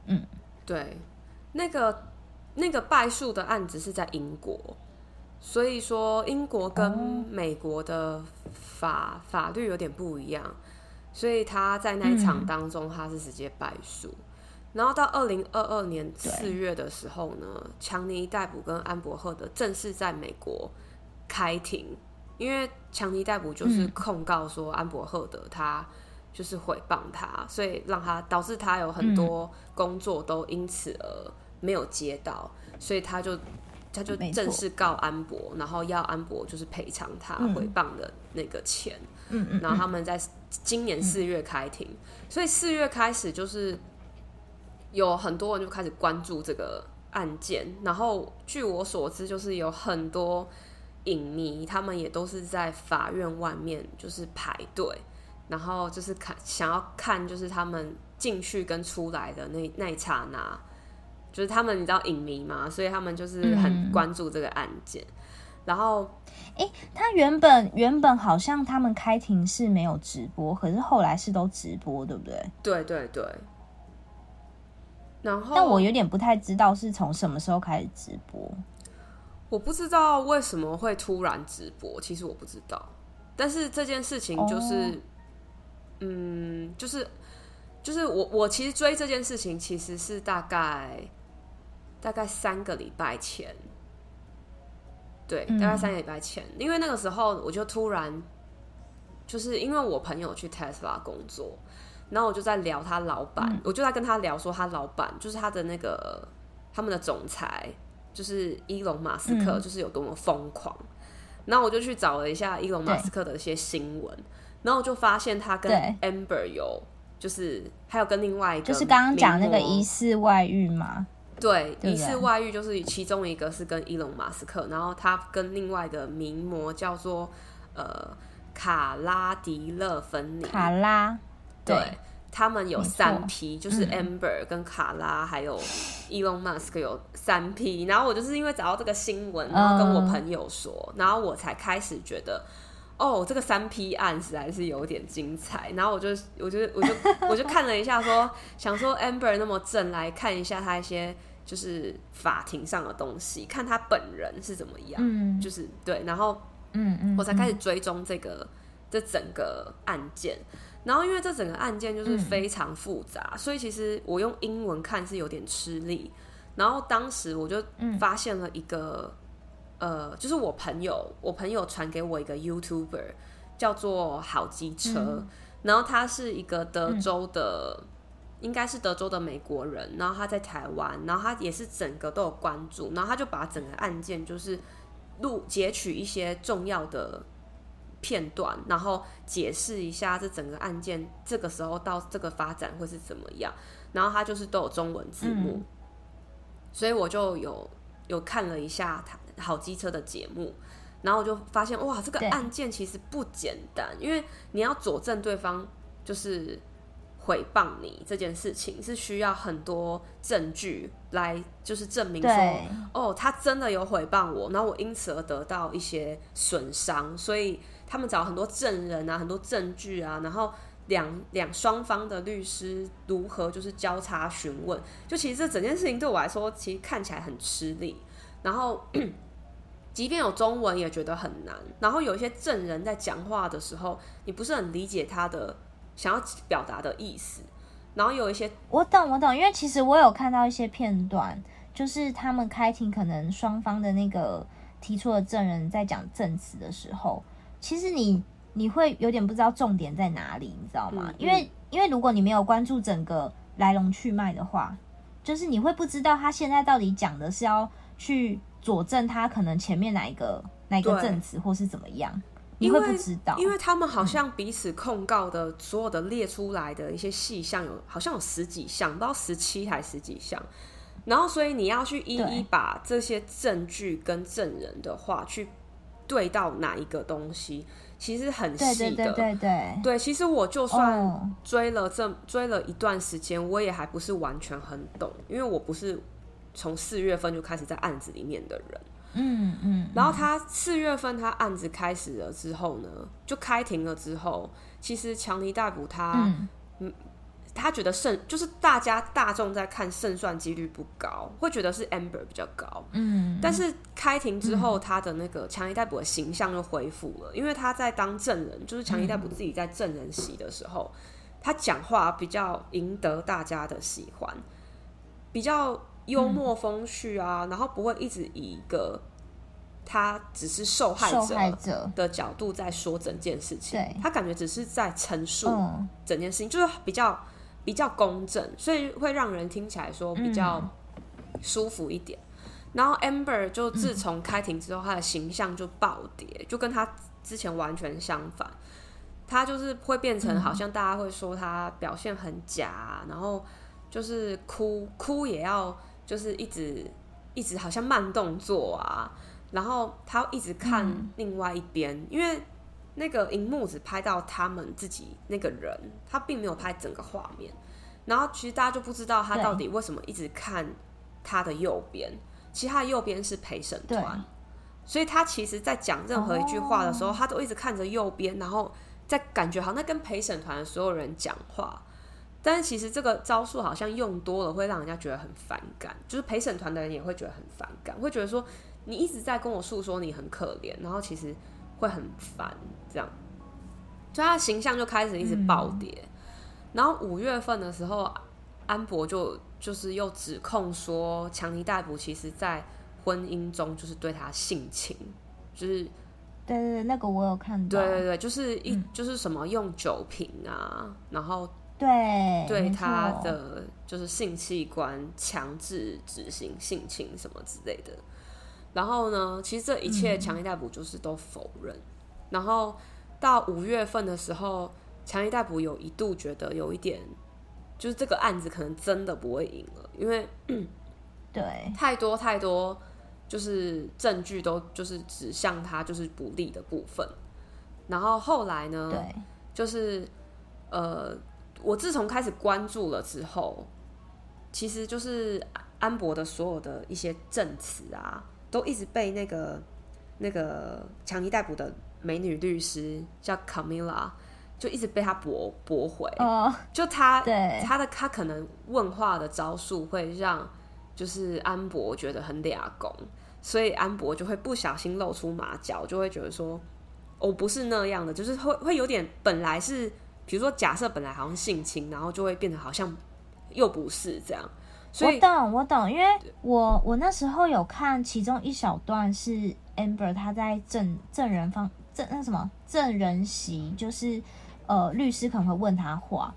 嗯，对，那个那个败诉的案子是在英国，所以说英国跟美国的法、哦、法律有点不一样。所以他在那一场当中，他是直接败诉。嗯、然后到二零二二年四月的时候呢，强尼戴普跟安柏赫德正式在美国开庭，因为强尼戴普就是控告说安柏赫德他就是诽谤他，所以让他导致他有很多工作都因此而没有接到，所以他就他就正式告安博，然后要安博就是赔偿他回谤的那个钱。嗯嗯，然后他们在今年四月开庭，嗯、所以四月开始就是有很多人就开始关注这个案件。然后据我所知，就是有很多影迷，他们也都是在法院外面就是排队，然后就是看想要看就是他们进去跟出来的那那一刹那，就是他们你知道影迷嘛，所以他们就是很关注这个案件。嗯、然后。哎、欸，他原本原本好像他们开庭是没有直播，可是后来是都直播，对不对？对对对。然后，但我有点不太知道是从什么时候开始直播。我不知道为什么会突然直播，其实我不知道。但是这件事情就是，哦、嗯，就是就是我我其实追这件事情其实是大概大概三个礼拜前。对，大概三个礼拜前，嗯、因为那个时候我就突然，就是因为我朋友去 Tesla 工作，然后我就在聊他老板，嗯、我就在跟他聊说他老板就是他的那个他们的总裁，就是伊隆马斯克，就是有多么疯狂。嗯、然后我就去找了一下伊隆马斯克的一些新闻，然后我就发现他跟 Amber 有就是还有跟另外一个，就是刚刚讲那个疑似外遇嘛。对，疑似外遇就是其中一个是跟伊隆马斯克，然后他跟另外一个名模叫做呃卡拉迪勒芬妮。卡拉，对，对他们有三批就是 Amber 跟卡拉，嗯、还有伊隆马斯克有三批。然后我就是因为找到这个新闻，然后跟我朋友说，嗯、然后我才开始觉得，哦，这个三 P 案实在是有点精彩。然后我就我就我就我就看了一下说，说想说 Amber 那么正，来看一下他一些。就是法庭上的东西，看他本人是怎么样，嗯、就是对，然后，嗯嗯，我才开始追踪这个、嗯、这整个案件，然后因为这整个案件就是非常复杂，嗯、所以其实我用英文看是有点吃力。然后当时我就发现了一个，嗯、呃，就是我朋友，我朋友传给我一个 YouTuber，叫做好机车，嗯、然后他是一个德州的。嗯应该是德州的美国人，然后他在台湾，然后他也是整个都有关注，然后他就把整个案件就是录截取一些重要的片段，然后解释一下这整个案件这个时候到这个发展会是怎么样，然后他就是都有中文字幕，嗯、所以我就有有看了一下他好机车的节目，然后我就发现哇，这个案件其实不简单，因为你要佐证对方就是。诽谤你这件事情是需要很多证据来，就是证明说，哦，他真的有诽谤我，然后我因此而得到一些损伤，所以他们找很多证人啊，很多证据啊，然后两两双方的律师如何就是交叉询问，就其实这整件事情对我来说，其实看起来很吃力，然后即便有中文也觉得很难，然后有一些证人在讲话的时候，你不是很理解他的。想要表达的意思，然后有一些我懂我懂，因为其实我有看到一些片段，就是他们开庭，可能双方的那个提出的证人在讲证词的时候，其实你你会有点不知道重点在哪里，你知道吗？嗯嗯、因为因为如果你没有关注整个来龙去脉的话，就是你会不知道他现在到底讲的是要去佐证他可能前面哪一个哪一个证词，或是怎么样。你会不知道，因为他们好像彼此控告的所有的列出来的一些细项有好像有十几项，不知道十七还十几项，然后所以你要去一一把这些证据跟证人的话去对到哪一个东西，其实很细的。对对对对对，其实我就算追了这追了一段时间，我也还不是完全很懂，因为我不是从四月份就开始在案子里面的人。嗯嗯，嗯，然后他四月份他案子开始了之后呢，就开庭了之后，其实强尼戴普他他觉得胜就是大家大众在看胜算几率不高，会觉得是 Amber 比较高，嗯，但是开庭之后，他的那个强尼戴普的形象就恢复了，因为他在当证人，就是强尼戴普自己在证人席的时候，他讲话比较赢得大家的喜欢，比较。幽默风趣啊，嗯、然后不会一直以一个他只是受害者的角度在说整件事情，对。他感觉只是在陈述整件事情，嗯、就是比较比较公正，所以会让人听起来说比较舒服一点。嗯、然后 Amber 就自从开庭之后，他的形象就暴跌，就跟他之前完全相反，他就是会变成好像大家会说他表现很假，然后就是哭哭也要。就是一直一直好像慢动作啊，然后他一直看另外一边，嗯、因为那个荧幕只拍到他们自己那个人，他并没有拍整个画面。然后其实大家就不知道他到底为什么一直看他的右边，其实他的右边是陪审团，所以他其实在讲任何一句话的时候，哦、他都一直看着右边，然后在感觉好像在跟陪审团的所有人讲话。但是其实这个招数好像用多了会让人家觉得很反感，就是陪审团的人也会觉得很反感，会觉得说你一直在跟我诉说你很可怜，然后其实会很烦这样，所以他的形象就开始一直暴跌。嗯、然后五月份的时候，安博就就是又指控说强尼逮捕其实在婚姻中就是对他性侵，就是对对对，那个我有看到，对对对，就是一、嗯、就是什么用酒瓶啊，然后。对，对他的就是性器官强制执行性侵什么之类的，然后呢，其实这一切强力逮捕就是都否认。嗯、然后到五月份的时候，强力逮捕有一度觉得有一点，就是这个案子可能真的不会赢了，因为对太多太多就是证据都就是指向他就是不利的部分。然后后来呢，对，就是呃，我自从开始关注了之后，其实就是安博的所有的一些证词啊，都一直被那个那个强尼逮捕的美女律师叫 Camilla，就一直被他驳驳回。哦，就他对他的他可能问话的招数会让就是安博觉得很俩攻，所以安博就会不小心露出马脚，就会觉得说。我不是那样的，就是会会有点本来是，比如说假设本来好像性侵，然后就会变得好像又不是这样。所以我懂，我懂，因为我我那时候有看其中一小段是 Amber 他在证证人方证那什么证人席，就是呃律师可能会问他话，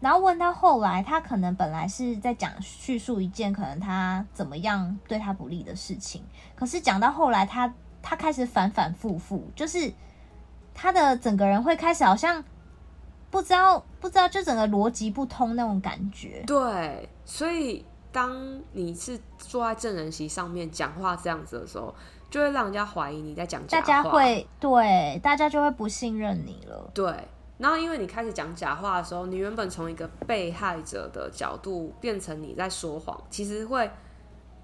然后问他后来他可能本来是在讲叙述一件可能他怎么样对他不利的事情，可是讲到后来他他开始反反复复，就是。他的整个人会开始好像不知道不知道，就整个逻辑不通那种感觉。对，所以当你是坐在证人席上面讲话这样子的时候，就会让人家怀疑你在讲假话。大家会对，大家就会不信任你了。对，然后因为你开始讲假话的时候，你原本从一个被害者的角度变成你在说谎，其实会，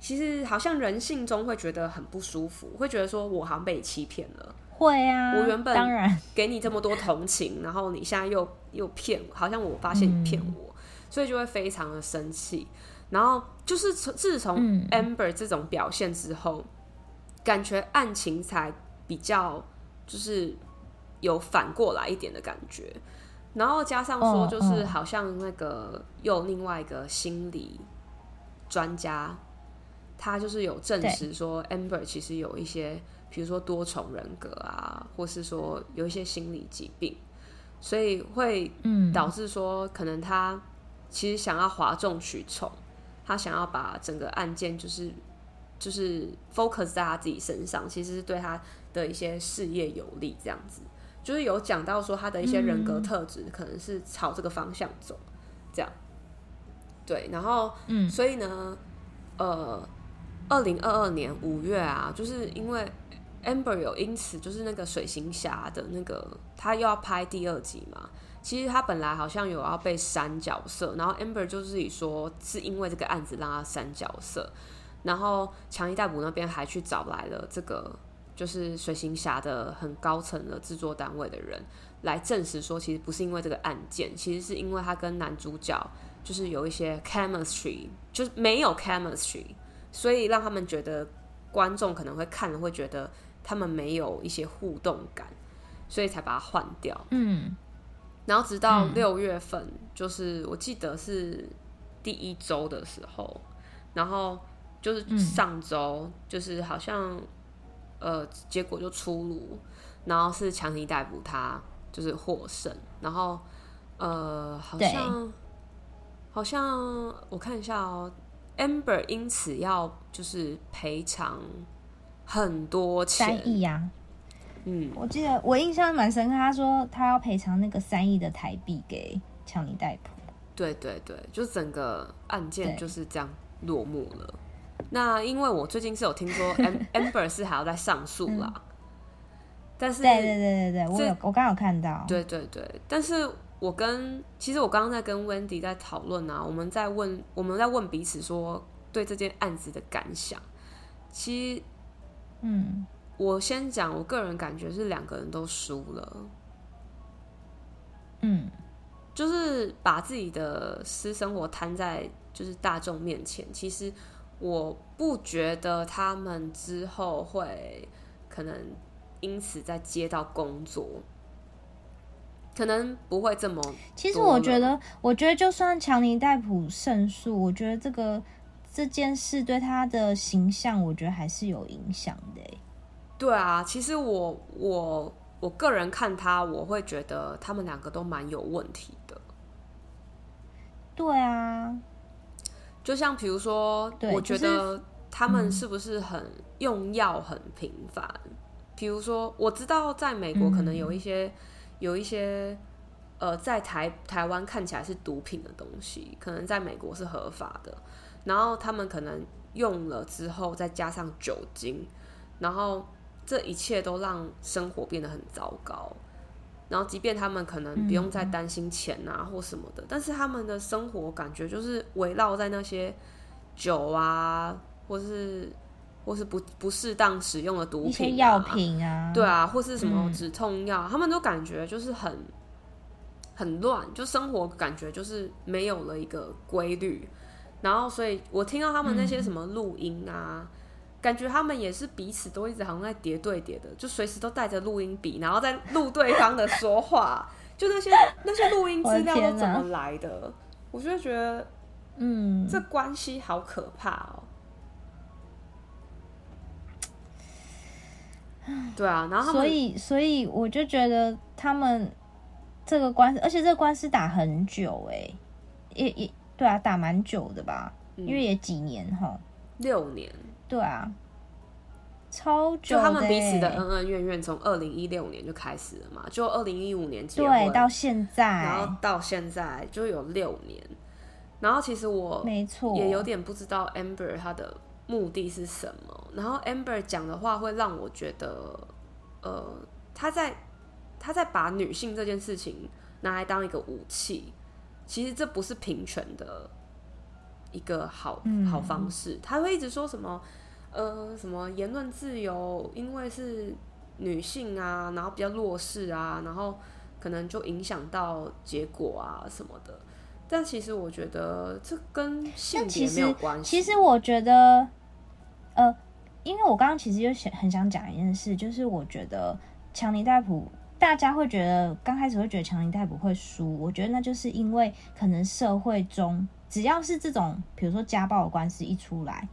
其实好像人性中会觉得很不舒服，会觉得说我好像被你欺骗了。会啊，我原本当然给你这么多同情，然后你现在又又骗我，好像我发现你骗我，嗯，所以就会非常的生气。然后就是从自从 Amber 这种表现之后，嗯，感觉案情才比较就是有反过来一点的感觉。然后加上说，就是好像那个又另外一个心理专家，他就是有证实说 Amber 其实有一些。比如说多重人格啊，或是说有一些心理疾病，所以会导致说，可能他其实想要哗众取宠，他想要把整个案件就是就是 focus 在他自己身上，其实是对他的一些事业有利。这样子就是有讲到说他的一些人格特质可能是朝这个方向走，这样对，然后嗯，所以呢，呃，二零二二年五月啊，就是因为。Amber 有因此就是那个水行侠的那个，他又要拍第二集嘛。其实他本来好像有要被删角色，然后 Amber 就自己说是因为这个案子让他删角色，然后强尼戴普那边还去找来了这个就是水行侠的很高层的制作单位的人来证实说，其实不是因为这个案件，其实是因为他跟男主角就是有一些 chemistry，就是没有 chemistry，所以让他们觉得观众可能会看了会觉得。他们没有一些互动感，所以才把它换掉。嗯，然后直到六月份，嗯，就是我记得是第一周的时候，然后就是上周，就是好像呃结果就出炉，然后是强行逮捕他，就是获胜，然后呃好像好像我看一下哦，Amber 因此要就是赔偿。很多钱，三亿呀！嗯，我记得我印象蛮深刻，他说他要赔偿那个三亿的台币给强尼戴普。对对对，就整个案件就是这样落幕了。那因为我最近是有听说，Amber 是还要再上诉啦。但是，对对对对对，我有我刚有看到。对对对，但是我跟其实我刚刚在跟 Wendy 在讨论啊，我们在问我们在问彼此说对这件案子的感想，其实。嗯，我先讲，我个人感觉是两个人都输了。嗯，就是把自己的私生活摊在就是大众面前，其实我不觉得他们之后会可能因此再接到工作，可能不会这么。其实我觉得，我觉得就算强尼戴普胜诉，我觉得这个。这件事对他的形象，我觉得还是有影响的。对啊，其实我我我个人看他，我会觉得他们两个都蛮有问题的。对啊，就像比如说，我觉得他们是不是很用药很频繁？比如说，我知道在美国可能有一些有一些呃，在台台湾看起来是毒品的东西，可能在美国是合法的。然后他们可能用了之后，再加上酒精，然后这一切都让生活变得很糟糕。然后，即便他们可能不用再担心钱啊或什么的，嗯、但是他们的生活感觉就是围绕在那些酒啊，或是或是不不适当使用的毒品、啊、药品啊，对啊，或是什么止痛药，嗯、他们都感觉就是很很乱，就生活感觉就是没有了一个规律。然后，所以我听到他们那些什么录音啊。嗯感觉他们也是彼此都一直好像在叠对叠的，就随时都带着录音笔，然后在录对方的说话。就那些那些录音资料都怎么来的？我，我就觉得，嗯，这关系好可怕哦。对啊，然后所以所以我就觉得他们这个官司，而且这个官司打很久哎，也也对啊，打蛮久的吧？嗯、因为也几年哈，六年。对啊，超久。就他们彼此的恩恩怨怨，从二零一六年就开始了嘛，就二零一五年结婚，对，到现在，然后到现在就有六年。然后其实我没错，也有点不知道 Amber 他的目的是什么。然后 Amber 讲的话会让我觉得，呃，他在他在把女性这件事情拿来当一个武器，其实这不是平权的。一个好好方式，他会一直说什么，呃，什么言论自由，因为是女性啊，然后比较弱势啊，然后可能就影响到结果啊什么的。但其实我觉得这跟性别没有关系。其实我觉得，呃，因为我刚刚其实就想很想讲一件事，就是我觉得强尼戴普，大家会觉得刚开始会觉得强尼戴普会输，我觉得那就是因为可能社会中。只要是这种，比如说家暴的官司一出来，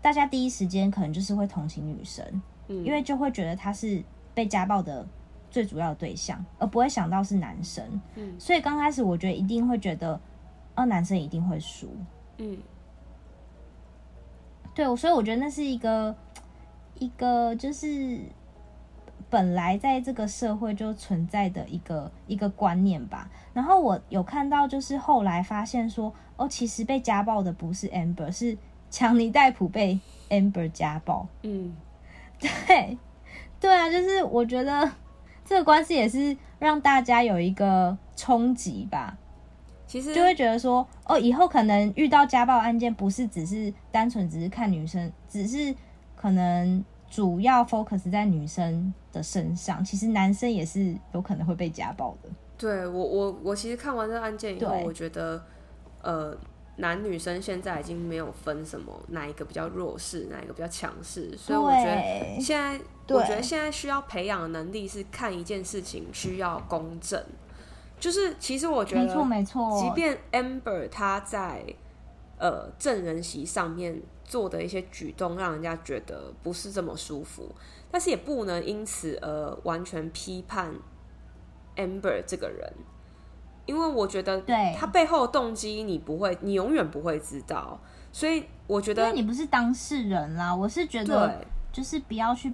大家第一时间可能就是会同情女生，嗯，因为就会觉得她是被家暴的最主要的对象，而不会想到是男生，嗯，所以刚开始我觉得一定会觉得，哦，男生一定会输，嗯，对，所以我觉得那是一个一个就是。本来在这个社会就存在的一个一个观念吧。然后我有看到，就是后来发现说，哦，其实被家暴的不是 Amber，是强尼戴普被 Amber 家暴。嗯，对，对啊，就是我觉得这个关系也是让大家有一个冲击吧。其实就会觉得说，哦，以后可能遇到家暴案件，不是只是单纯只是看女生，只是可能。主要 focus 在女生的身上，其实男生也是有可能会被家暴的。对，我，我我其实看完这个案件以后，我觉得，呃，男女生现在已经没有分什么哪一个比较弱势，哪一个比较强势，所以我觉得现在，我觉得现在需要培养的能力是看一件事情需要公正，就是其实我觉得，没错没错，即便 Amber 他在呃证人席上面。做的一些举动让人家觉得不是这么舒服，但是也不能因此而完全批判 Amber 这个人，因为我觉得对他背后的动机你不会，你永远不会知道，所以我觉得因为你不是当事人啦，我是觉得就是不要去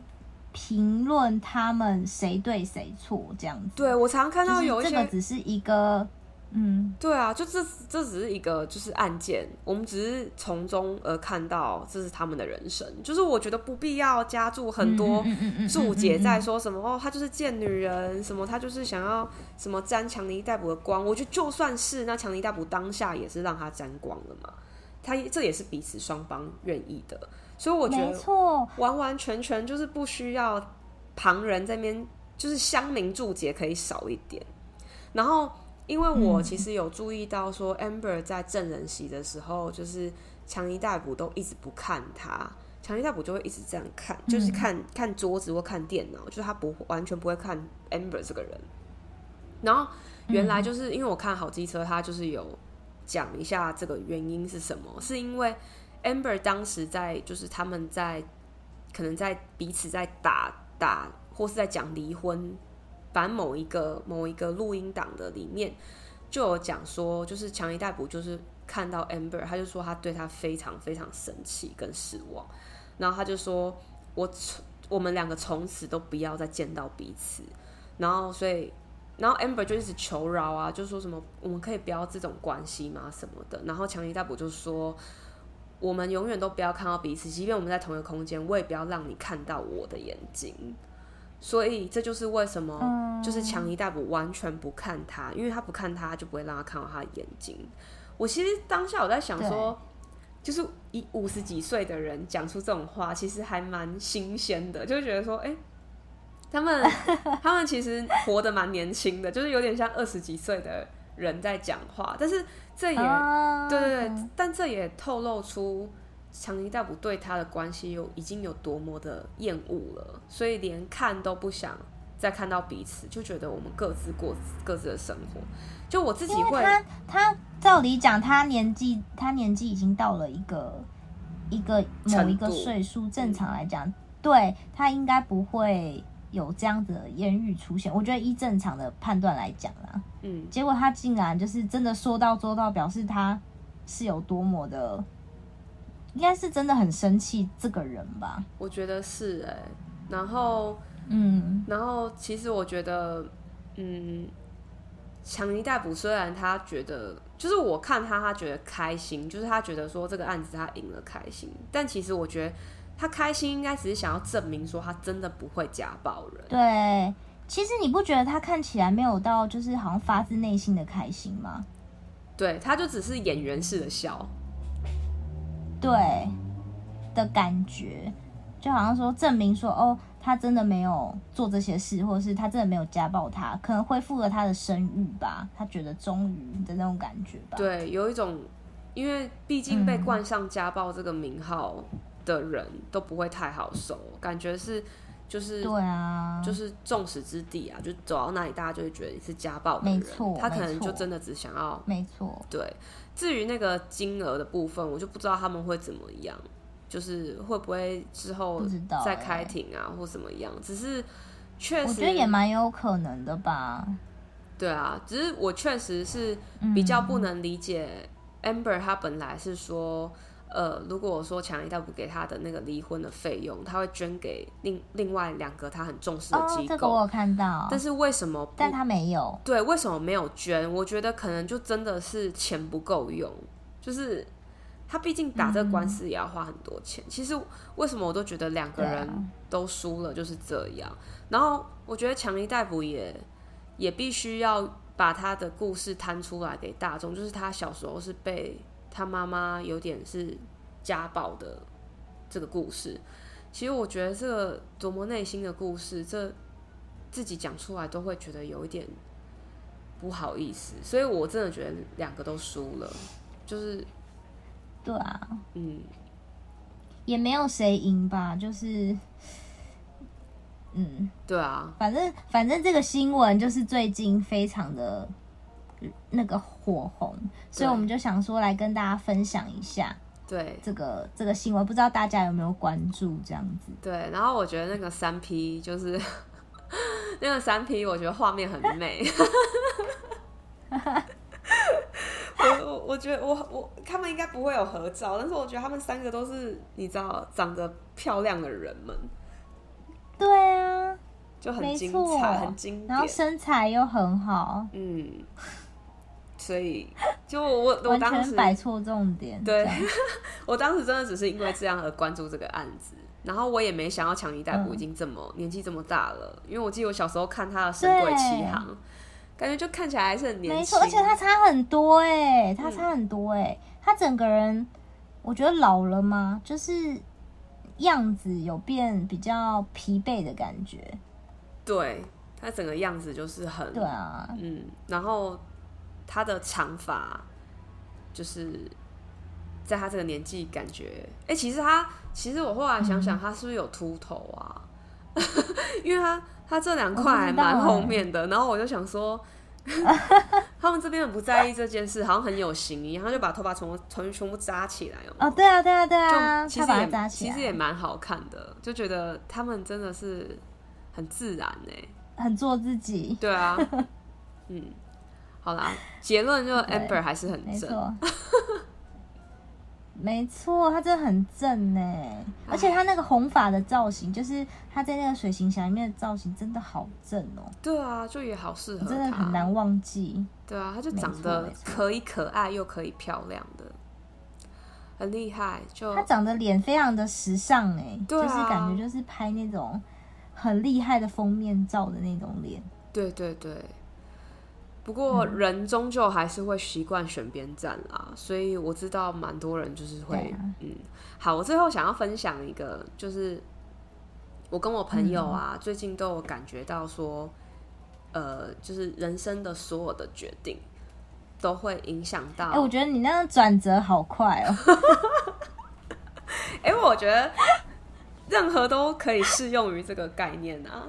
评论他们谁对谁错这样子。对，我常常看到有一些，这个只是一个。嗯，对啊，就这这只是一个就是案件，我们只是从中而看到这是他们的人生，就是我觉得不必要加注很多注解在说什么哦，他就是贱女人，什么他就是想要什么沾强尼戴普的光，我觉得就算是那强尼戴普当下也是让他沾光了嘛，他这也是彼此双方愿意的，所以我觉得完完全全就是不需要旁人在那边，就是乡民注解可以少一点，然后。因为我其实有注意到，说 Amber 在证人席的时候，就是强尼戴普都一直不看他，强尼戴普就会一直这样看，就是看看桌子或看电脑，就是他不完全不会看 Amber 这个人。然后原来就是因为我看好机车，他就是有讲一下这个原因是什么，是因为 Amber 当时在就是他们在可能在彼此在打打或是在讲离婚。反某一个某一个录音档的里面就有讲说，就是强尼戴普就是看到 Amber，他就说他对他非常非常生气跟失望，然后他就说我从我们两个从此都不要再见到彼此，然后所以然后 Amber 就一直求饶啊，就说什么我们可以不要这种关系吗？什么的。然后强尼戴普就说，我们永远都不要看到彼此，即便我们在同一个空间，我也不要让你看到我的眼睛。所以这就是为什么，就是强尼戴普完全不看他，因为他不看他，就不会让他看到他的眼睛。我其实当下我在想说，就是一五十几岁的人讲出这种话，其实还蛮新鲜的，就觉得说，哎。他们 他们其实活得蛮年轻的，就是有点像二十几岁的人在讲话，但是这也、uh, 对对对，但这也透露出强尼戴普对他的关系有已经有多么的厌恶了，所以连看都不想再看到彼此，就觉得我们各自过各自的生活。就我自己会，他他照理讲，他年纪他年纪已经到了一个一个某一个岁数，正常来讲，对他应该不会。有这样的言语出现，我觉得依正常的判断来讲啦，嗯，结果他竟然就是真的说到做到，表示他是有多么的，应该是真的很生气这个人吧？我觉得是哎、欸，然后嗯，然后其实我觉得，嗯，强尼逮捕虽然他觉得，就是我看他，他觉得开心，就是他觉得说这个案子他赢了开心，但其实我觉得。他开心应该只是想要证明说他真的不会家暴人。对，其实你不觉得他看起来没有到就是好像发自内心的开心吗？对，他就只是演员式的笑。对的感觉，就好像说证明说哦，他真的没有做这些事，或者是他真的没有家暴他，可能恢复了他的声誉吧。他觉得终于的那种感觉吧。对，有一种，因为毕竟被冠上家暴这个名号。嗯的人都不会太好受，感觉是就是对啊，就是众矢之的啊，就走到那里，大家就会觉得你是家暴的人，没错，他可能就真的只想要没错。对，至于那个金额的部分，我就不知道他们会怎么样，就是会不会之后再开庭啊，或怎么样？只是确实，我觉得也蛮有可能的吧。对啊，只是我确实是比较不能理解 Amber，他本来是说。呃，如果我说强尼戴普给他的那个离婚的费用，他会捐给另另外两个他很重视的机构。哦，这个我有看到。但是为什么？但他没有。对，为什么没有捐？我觉得可能就真的是钱不够用。就是他毕竟打这个官司也要花很多钱。嗯。其实为什么我都觉得两个人都输了就是这样。然后我觉得强尼戴普也也必须要把他的故事摊出来给大众，就是他小时候是被。他妈妈有点是家暴的这个故事，其实我觉得这个琢磨内心的故事，这自己讲出来都会觉得有一点不好意思，所以我真的觉得两个都输了，就是对啊，嗯，也没有谁赢吧，就是嗯，对啊，反正反正这个新闻就是最近非常的。那个火红，所以我们就想说来跟大家分享一下，对这个这个新闻，不知道大家有没有关注这样子？对，然后我觉得那个三 P 就是 那个三 P，我觉得画面很美。我我我觉得我我他们应该不会有合照，但是我觉得他们三个都是你知道长得漂亮的人们。对啊，就很精彩，很经典，然后身材又很好，嗯。所以，就我我当时摆错重点。对，我当时真的只是因为这样而关注这个案子，然后我也没想到强尼戴普已经这么、嗯、年纪这么大了，因为我记得我小时候看他的《神鬼奇航》，感觉就看起来还是很年轻。没错，而且他差很多哎，他差很多哎、嗯，他整个人我觉得老了吗？就是样子有变比较疲惫的感觉。对，他整个样子就是很对啊，嗯，然后。他的长发，就是在他这个年纪，感觉哎、欸，其实他，其实我后来想想，他是不是有秃头啊？嗯、因为他他这两块还蛮后面的，然后我就想说，他们这边很不在意这件事，好像很有型一样，他就把头发从从全部扎起来有有？哦，对啊，对啊，对啊，其实也其实也蛮好看的，就觉得他们真的是很自然哎，很做自己。对啊，嗯。好啦，结论就 Amber 还是很正，没错，他真的很正呢，而且他那个红发的造型，就是他在那个水行侠里面的造型，真的好正哦。对啊，就也好适合，真的很难忘记。对啊，他就长得可以可爱又可以漂亮的，很厉害。就他长得脸非常的时尚哎，对啊，就是感觉就是拍那种很厉害的封面照的那种脸。对对对。不过人终究还是会习惯选边站啦，所以我知道蛮多人就是会，嗯，好，我最后想要分享一个，就是我跟我朋友啊，最近都有感觉到说，呃，就是人生的所有的决定都会影响到。哎，我觉得你那个转折好快哦。哎，我觉得任何都可以适用于这个概念啊。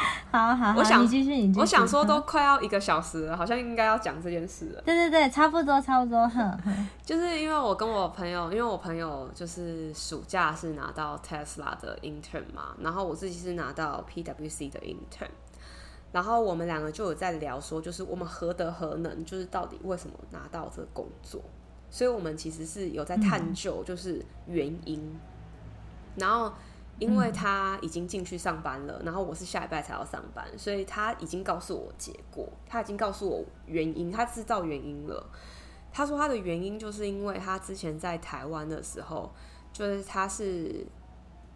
好好好，我想继续，你继续。我想说，都快要一个小时了，好像应该要讲这件事了。对对对，差不多差不多。哼，就是因为我跟我朋友，因为我朋友就是暑假是拿到 Tesla 的 intern 嘛，然后我自己是拿到 PwC 的 intern，然后我们两个就有在聊说，就是我们何德何能，就是到底为什么拿到这个工作，所以我们其实是有在探究，就是原因，嗯、然后。因为他已经进去上班了，然后我是下礼拜才要上班，所以他已经告诉我结果，他已经告诉我原因，他知道原因了。他说他的原因就是因为他之前在台湾的时候，就是他是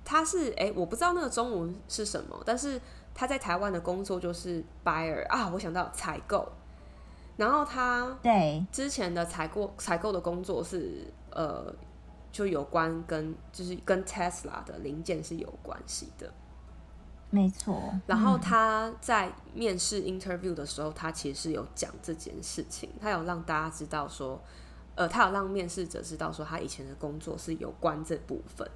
他是哎，我不知道那个中文是什么，但是他在台湾的工作就是 buyer 啊，我想到采购，然后他对之前的采购采购的工作是呃。就有关跟就是跟 Tesla 的零件是有关系的，没错。然后他在面试 interview 的时候，他其实是有讲这件事情，他有让大家知道说，呃，他有让面试者知道说他以前的工作是有关这部分。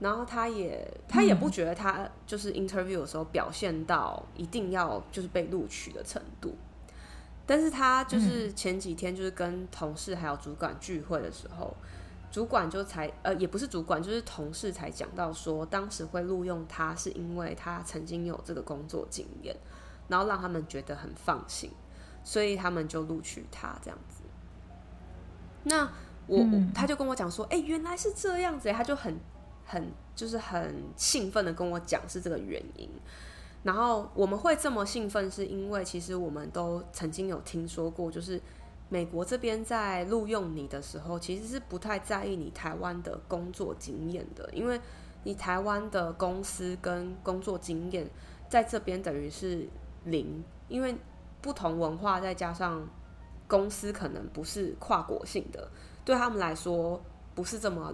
然后他也他也不觉得他就是 interview 的时候表现到一定要就是被录取的程度，但是他就是前几天就是跟同事还有主管聚会的时候。主管就才呃，也不是主管，就是同事才讲到说，当时会录用他是因为他曾经有这个工作经验，然后让他们觉得很放心，所以他们就录取他这样子。那我、他就跟我讲说，哎、原来是这样子，他就很很就是很兴奋的跟我讲是这个原因。然后我们会这么兴奋，是因为其实我们都曾经有听说过，就是。美国这边在录用你的时候，其实是不太在意你台湾的工作经验的，因为你台湾的公司跟工作经验在这边等于是零，因为不同文化再加上公司可能不是跨国性的，对他们来说不是这么，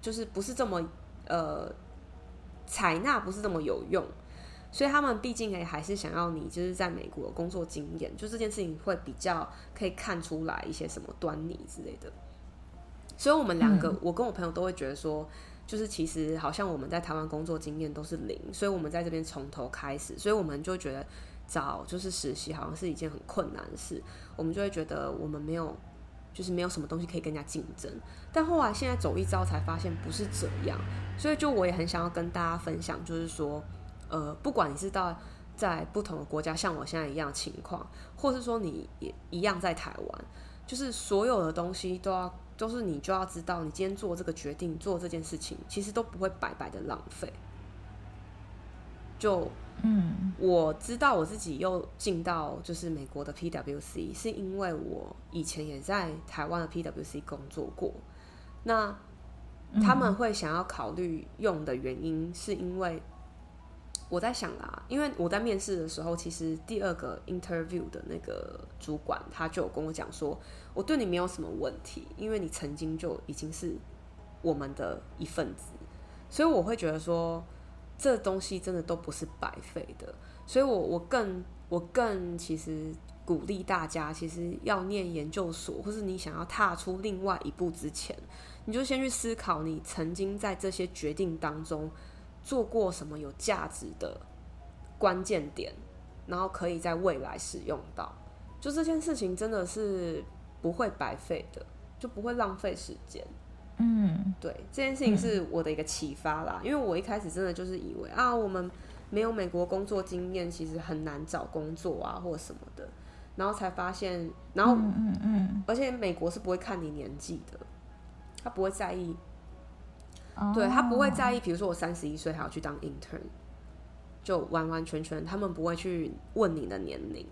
就是不是这么呃采纳不是这么有用。所以他们毕竟也还是想要你，就是在美国的工作经验，就这件事情会比较可以看出来一些什么端倪之类的。所以我们两个，我跟我朋友都会觉得说，就是其实好像我们在台湾工作经验都是零，所以我们在这边从头开始，所以我们就觉得找就是实习好像是一件很困难的事，我们就会觉得我们没有，就是没有什么东西可以跟人家竞争。但后来现在走一遭才发现不是这样，所以就我也很想要跟大家分享，就是说。呃，不管你是到在不同的国家，像我现在一样的情况，或是说你也一样在台湾，就是所有的东西都要，都是你就要知道，你今天做这个决定，做这件事情，其实都不会白白的浪费。就嗯，我知道我自己又进到就是美国的 PWC，是因为我以前也在台湾的 PWC 工作过。那他们会想要考虑用的原因，是因为。我在想啦，因为我在面试的时候，其实第二个 interview 的那个主管他就有跟我讲说，我对你没有什么问题，因为你曾经就已经是我们的一份子，所以我会觉得说，这东西真的都不是白费的，所以我我更我更其实鼓励大家，其实要念研究所，或是你想要踏出另外一步之前，你就先去思考你曾经在这些决定当中。做过什么有价值的关键点，然后可以在未来使用到，就这件事情真的是不会白费的，就不会浪费时间。嗯，对，这件事情是我的一个启发啦，因为我一开始真的就是以为啊，我们没有美国工作经验，其实很难找工作啊，或什么的，然后才发现，然后嗯嗯，而且美国是不会看你年纪的。他不会在意。哦、对，他不会在意，比如说我三十一岁还要去当 intern，就完完全全他们不会去问你的年龄，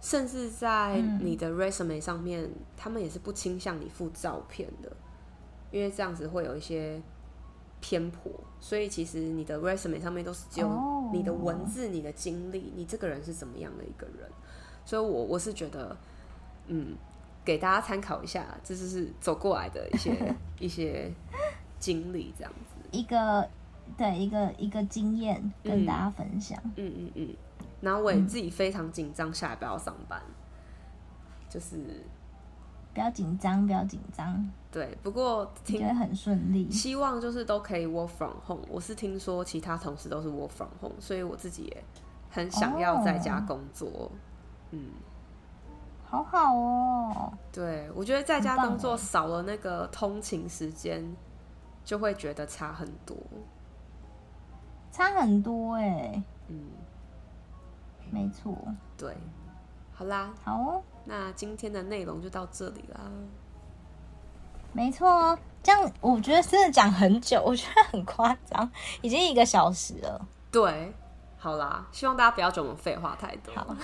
甚至在你的 resume 上面，嗯、他们也是不倾向你附照片的，因为这样子会有一些偏颇。所以其实你的 resume 上面都是只有你的文字、你的经历，你这个人是怎么样的一个人。所以我我是觉得，嗯，给大家参考一下，这就是走过来的一些 一些。经历这样子，一个对一个一个经验跟大家分享。嗯嗯嗯，然后我也自己非常紧张，下来不要上班，嗯、就是不要紧张，不要紧张。对，不过听觉得很顺利，希望就是都可以 work from home。我是听说其他同事都是 work from home，所以我自己也很想要在家工作。哦、嗯，好好哦。对，我觉得在家工作少了那个通勤时间。就会觉得差很多，差很多哎、欸，嗯，没错，对，好啦，好哦，那今天的内容就到这里啦，没错，这样我觉得真的讲很久，我觉得很夸张，已经一个小时了，对，好啦，希望大家不要觉得我们废话太多，好，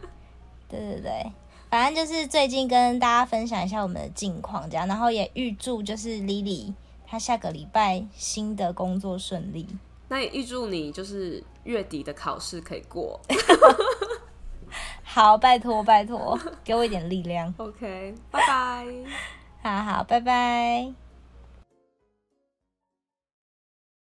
对对对，反正就是最近跟大家分享一下我们的近况，这样，然后也预祝就是 Lily。他下个礼拜新的工作顺利，那也预祝你就是月底的考试可以过。好，拜托拜托，给我一点力量。OK，拜拜。好好，拜拜。